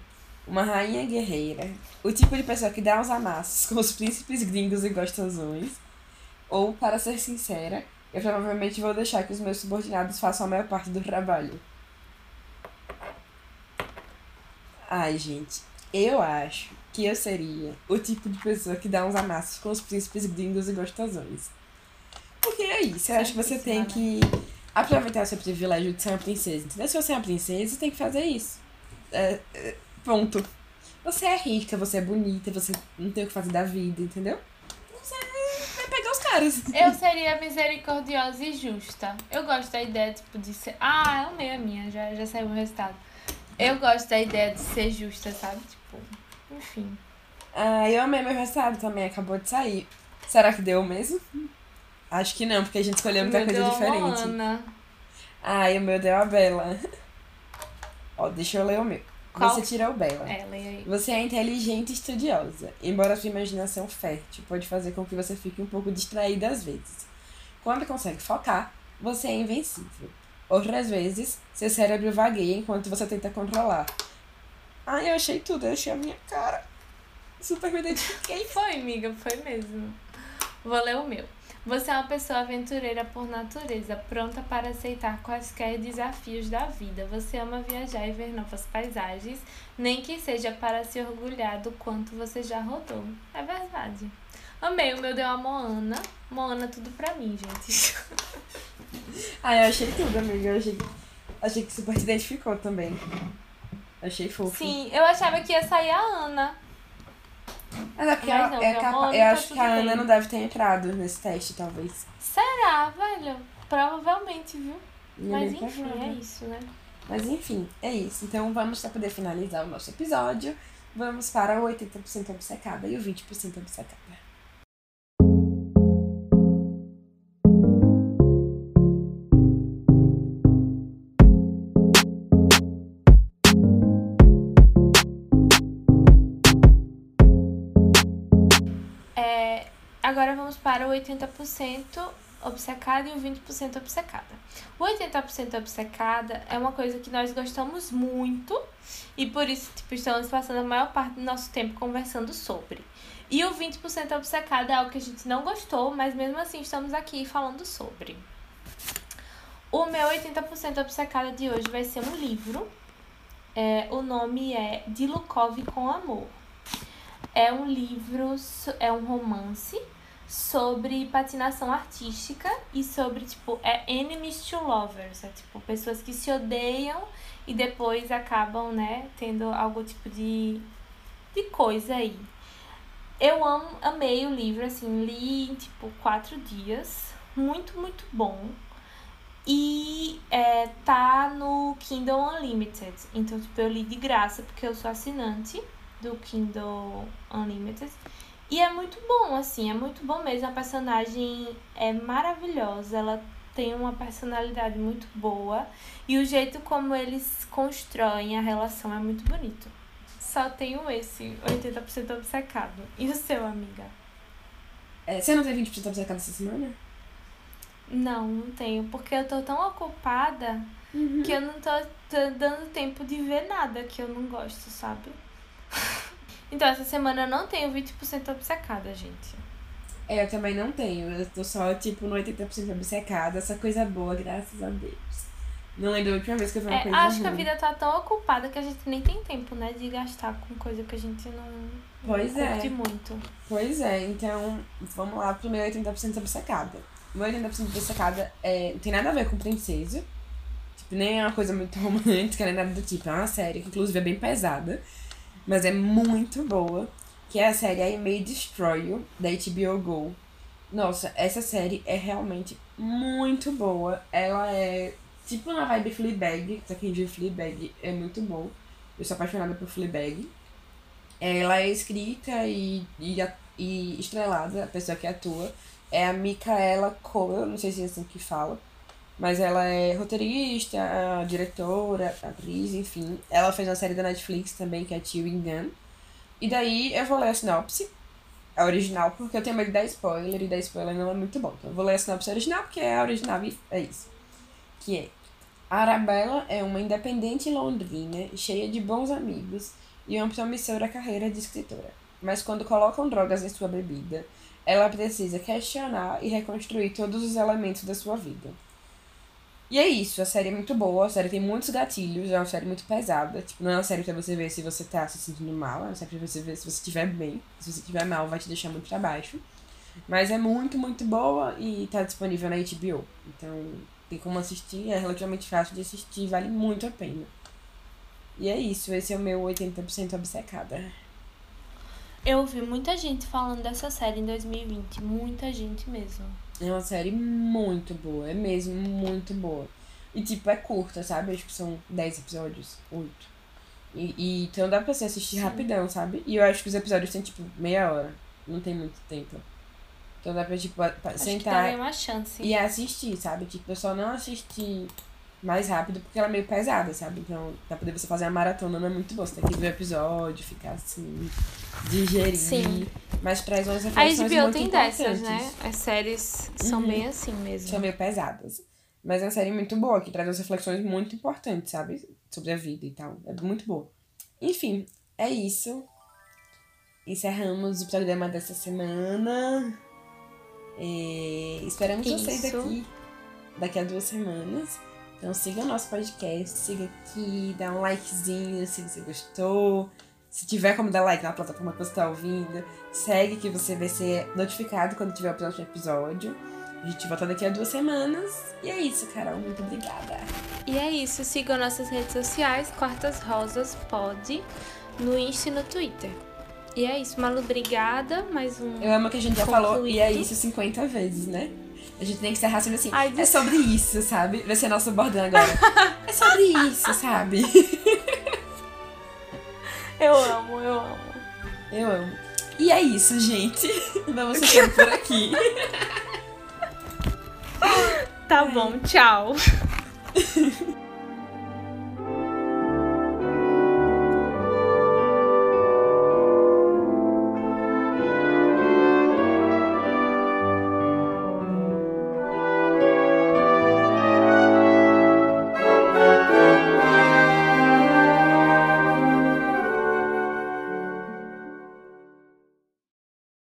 uma rainha guerreira, o tipo de pessoa que dá uns amassos com os príncipes gringos e gostosões, ou, para ser sincera, eu provavelmente vou deixar que os meus subordinados façam a maior parte do trabalho. Ai, gente, eu acho que eu seria o tipo de pessoa que dá uns amassos com os príncipes gringos e gostosões. Porque é isso, eu acho que você tem que aproveitar o seu privilégio de ser uma princesa, entendeu? Se você é uma princesa, você tem que fazer isso. É, é, ponto. Você é rica, você é bonita, você não tem o que fazer da vida, entendeu? Você vai pegar os caras. Eu seria misericordiosa e justa. Eu gosto da ideia, tipo, de ser. Ah, eu amei a minha, já, já saiu o resultado. Eu gosto da ideia de ser justa, sabe? Tipo, enfim. Ah, eu amei meu resultado também, acabou de sair. Será que deu mesmo? Acho que não, porque a gente escolheu muita coisa Deus, diferente. Moana. Ai, o meu deu a Bela. Ó, deixa eu ler o meu. Qual? Você tirou o Bela. É, leia aí. Você é inteligente e estudiosa, embora sua imaginação fértil pode fazer com que você fique um pouco distraída às vezes. Quando consegue focar, você é invencível. Outras vezes, seu cérebro vagueia enquanto você tenta controlar. Ai, eu achei tudo, eu achei a minha cara. Super me identifiquei. Foi, amiga, foi mesmo. Vou ler o meu. Você é uma pessoa aventureira por natureza, pronta para aceitar quaisquer desafios da vida. Você ama viajar e ver novas paisagens, nem que seja para se orgulhar do quanto você já rodou. É verdade. Amei, o meu deu a Moana. Moana, tudo pra mim, gente. Ai, eu achei tudo, amiga. Eu achei, achei que super te identificou também. Achei fofo. Sim, eu achava que ia sair a Ana. Mas é porque Mas não, é capa- eu tá acho que a Ana bem. não deve ter entrado nesse teste, talvez. Será, velho? Provavelmente, viu? É Mas enfim, é isso, né? Mas enfim, é isso. Então vamos para poder finalizar o nosso episódio. Vamos para o 80% obcecada e o 20% obcecada. Para o 80% obcecada e o 20% obcecada. O 80% obcecada é uma coisa que nós gostamos muito e por isso tipo, estamos passando a maior parte do nosso tempo conversando sobre. E o 20% obcecado é algo que a gente não gostou, mas mesmo assim estamos aqui falando sobre. O meu 80% obcecada de hoje vai ser um livro. É, o nome é De Lukov com Amor. É um livro, é um romance sobre patinação artística e sobre, tipo, é enemies to lovers. É, tipo, pessoas que se odeiam e depois acabam, né, tendo algum tipo de, de coisa aí. Eu amo, amei o livro, assim, li em, tipo, quatro dias. Muito, muito bom. E é, tá no Kindle Unlimited. Então, tipo, eu li de graça, porque eu sou assinante do Kindle Unlimited. E é muito bom, assim, é muito bom mesmo. A personagem é maravilhosa, ela tem uma personalidade muito boa. E o jeito como eles constroem a relação é muito bonito. Só tenho esse 80% obcecado. E o seu, amiga? É, você não tem 20% obcecado essa semana? Não, não tenho. Porque eu tô tão ocupada uhum. que eu não tô, tô dando tempo de ver nada que eu não gosto, sabe? Então, essa semana eu não tenho 20% obcecada, gente. É, eu também não tenho. Eu tô só, tipo, no 80% obcecada. Essa coisa boa, graças a Deus. Não lembro a última vez que eu vi uma é, coisa Acho ruim. que a vida tá tão ocupada que a gente nem tem tempo, né? De gastar com coisa que a gente não, pois não curte é. muito. Pois é, então vamos lá pro meu 80% obcecada. O meu 80% obcecada é, não tem nada a ver com princesa. Tipo, nem é uma coisa muito romântica, nem nada do tipo. É uma série que, inclusive, é bem pesada mas é muito boa, que é a série I May Destroy You, da HBO Go. Nossa, essa série é realmente muito boa. Ela é tipo na vibe Fleabag, só que de Fleabag é muito bom. Eu sou apaixonada por Fleabag. Ela é escrita e, e, e estrelada, a pessoa que atua é a Micaela Cole, não sei se é assim que fala. Mas ela é roteirista, diretora, atriz, enfim. Ela fez uma série da Netflix também, que é Chewing Gun. E daí eu vou ler a sinopse, a original, porque eu tenho medo de dar spoiler, e dar spoiler não é muito bom. Então eu vou ler a sinopse original, porque é a original e é isso. Que é... Arabella é uma independente londrina, cheia de bons amigos e uma promissora carreira de escritora. Mas quando colocam drogas em sua bebida, ela precisa questionar e reconstruir todos os elementos da sua vida. E é isso, a série é muito boa, a série tem muitos gatilhos, é uma série muito pesada. Tipo, não é uma série pra você ver se você tá se sentindo mal, é uma série pra você ver se você estiver bem. Se você estiver mal, vai te deixar muito pra baixo. Mas é muito, muito boa e tá disponível na HBO. Então, tem como assistir, é relativamente fácil de assistir, vale muito a pena. E é isso, esse é o meu 80% obcecada. Eu ouvi muita gente falando dessa série em 2020, muita gente mesmo. É uma série muito boa, é mesmo muito boa. E, tipo, é curta, sabe? Acho que são 10 episódios, 8. E, e, então dá pra você assistir Sim. rapidão, sabe? E eu acho que os episódios têm, tipo, meia hora. Não tem muito tempo. Então dá pra, tipo, pra sentar uma chance. e assistir, sabe? Tipo, eu só não assisti mais rápido porque ela é meio pesada, sabe? Então, pra poder você fazer a maratona não é muito bom. Você tem que ver o episódio, ficar assim, digerir. Sim. Mas traz umas reflexões a HBO muito tem importantes. dessas, né? As séries são Uhum. bem assim mesmo. São meio pesadas. Mas é uma série muito boa, que traz umas reflexões muito importantes, sabe? Sobre a vida e tal. É muito boa. Enfim, é isso. Encerramos o programa dessa semana. É, Esperamos vocês Isso. aqui daqui a duas semanas. Então siga o nosso podcast, siga aqui, dá um likezinho se você gostou. Se tiver como dar like na plataforma que você está ouvindo, segue que você vai ser notificado quando tiver o próximo episódio. A gente volta daqui a duas semanas. E é isso, Carol. Muito obrigada. E é isso, sigam nossas redes sociais, Quartas Rosas Pod, no Insta e no Twitter. E é isso, Malu, obrigada. Mais um. Eu amo que a gente já falou e é isso 50 vezes, né? A gente tem que encerrar sempre assim. Ai, é sobre isso, sabe? Vai ser nosso bordão agora. é sobre isso, sabe? Eu amo, eu amo. Eu amo. E é isso, gente. Vamos ficando por aqui. Tá bom, tchau.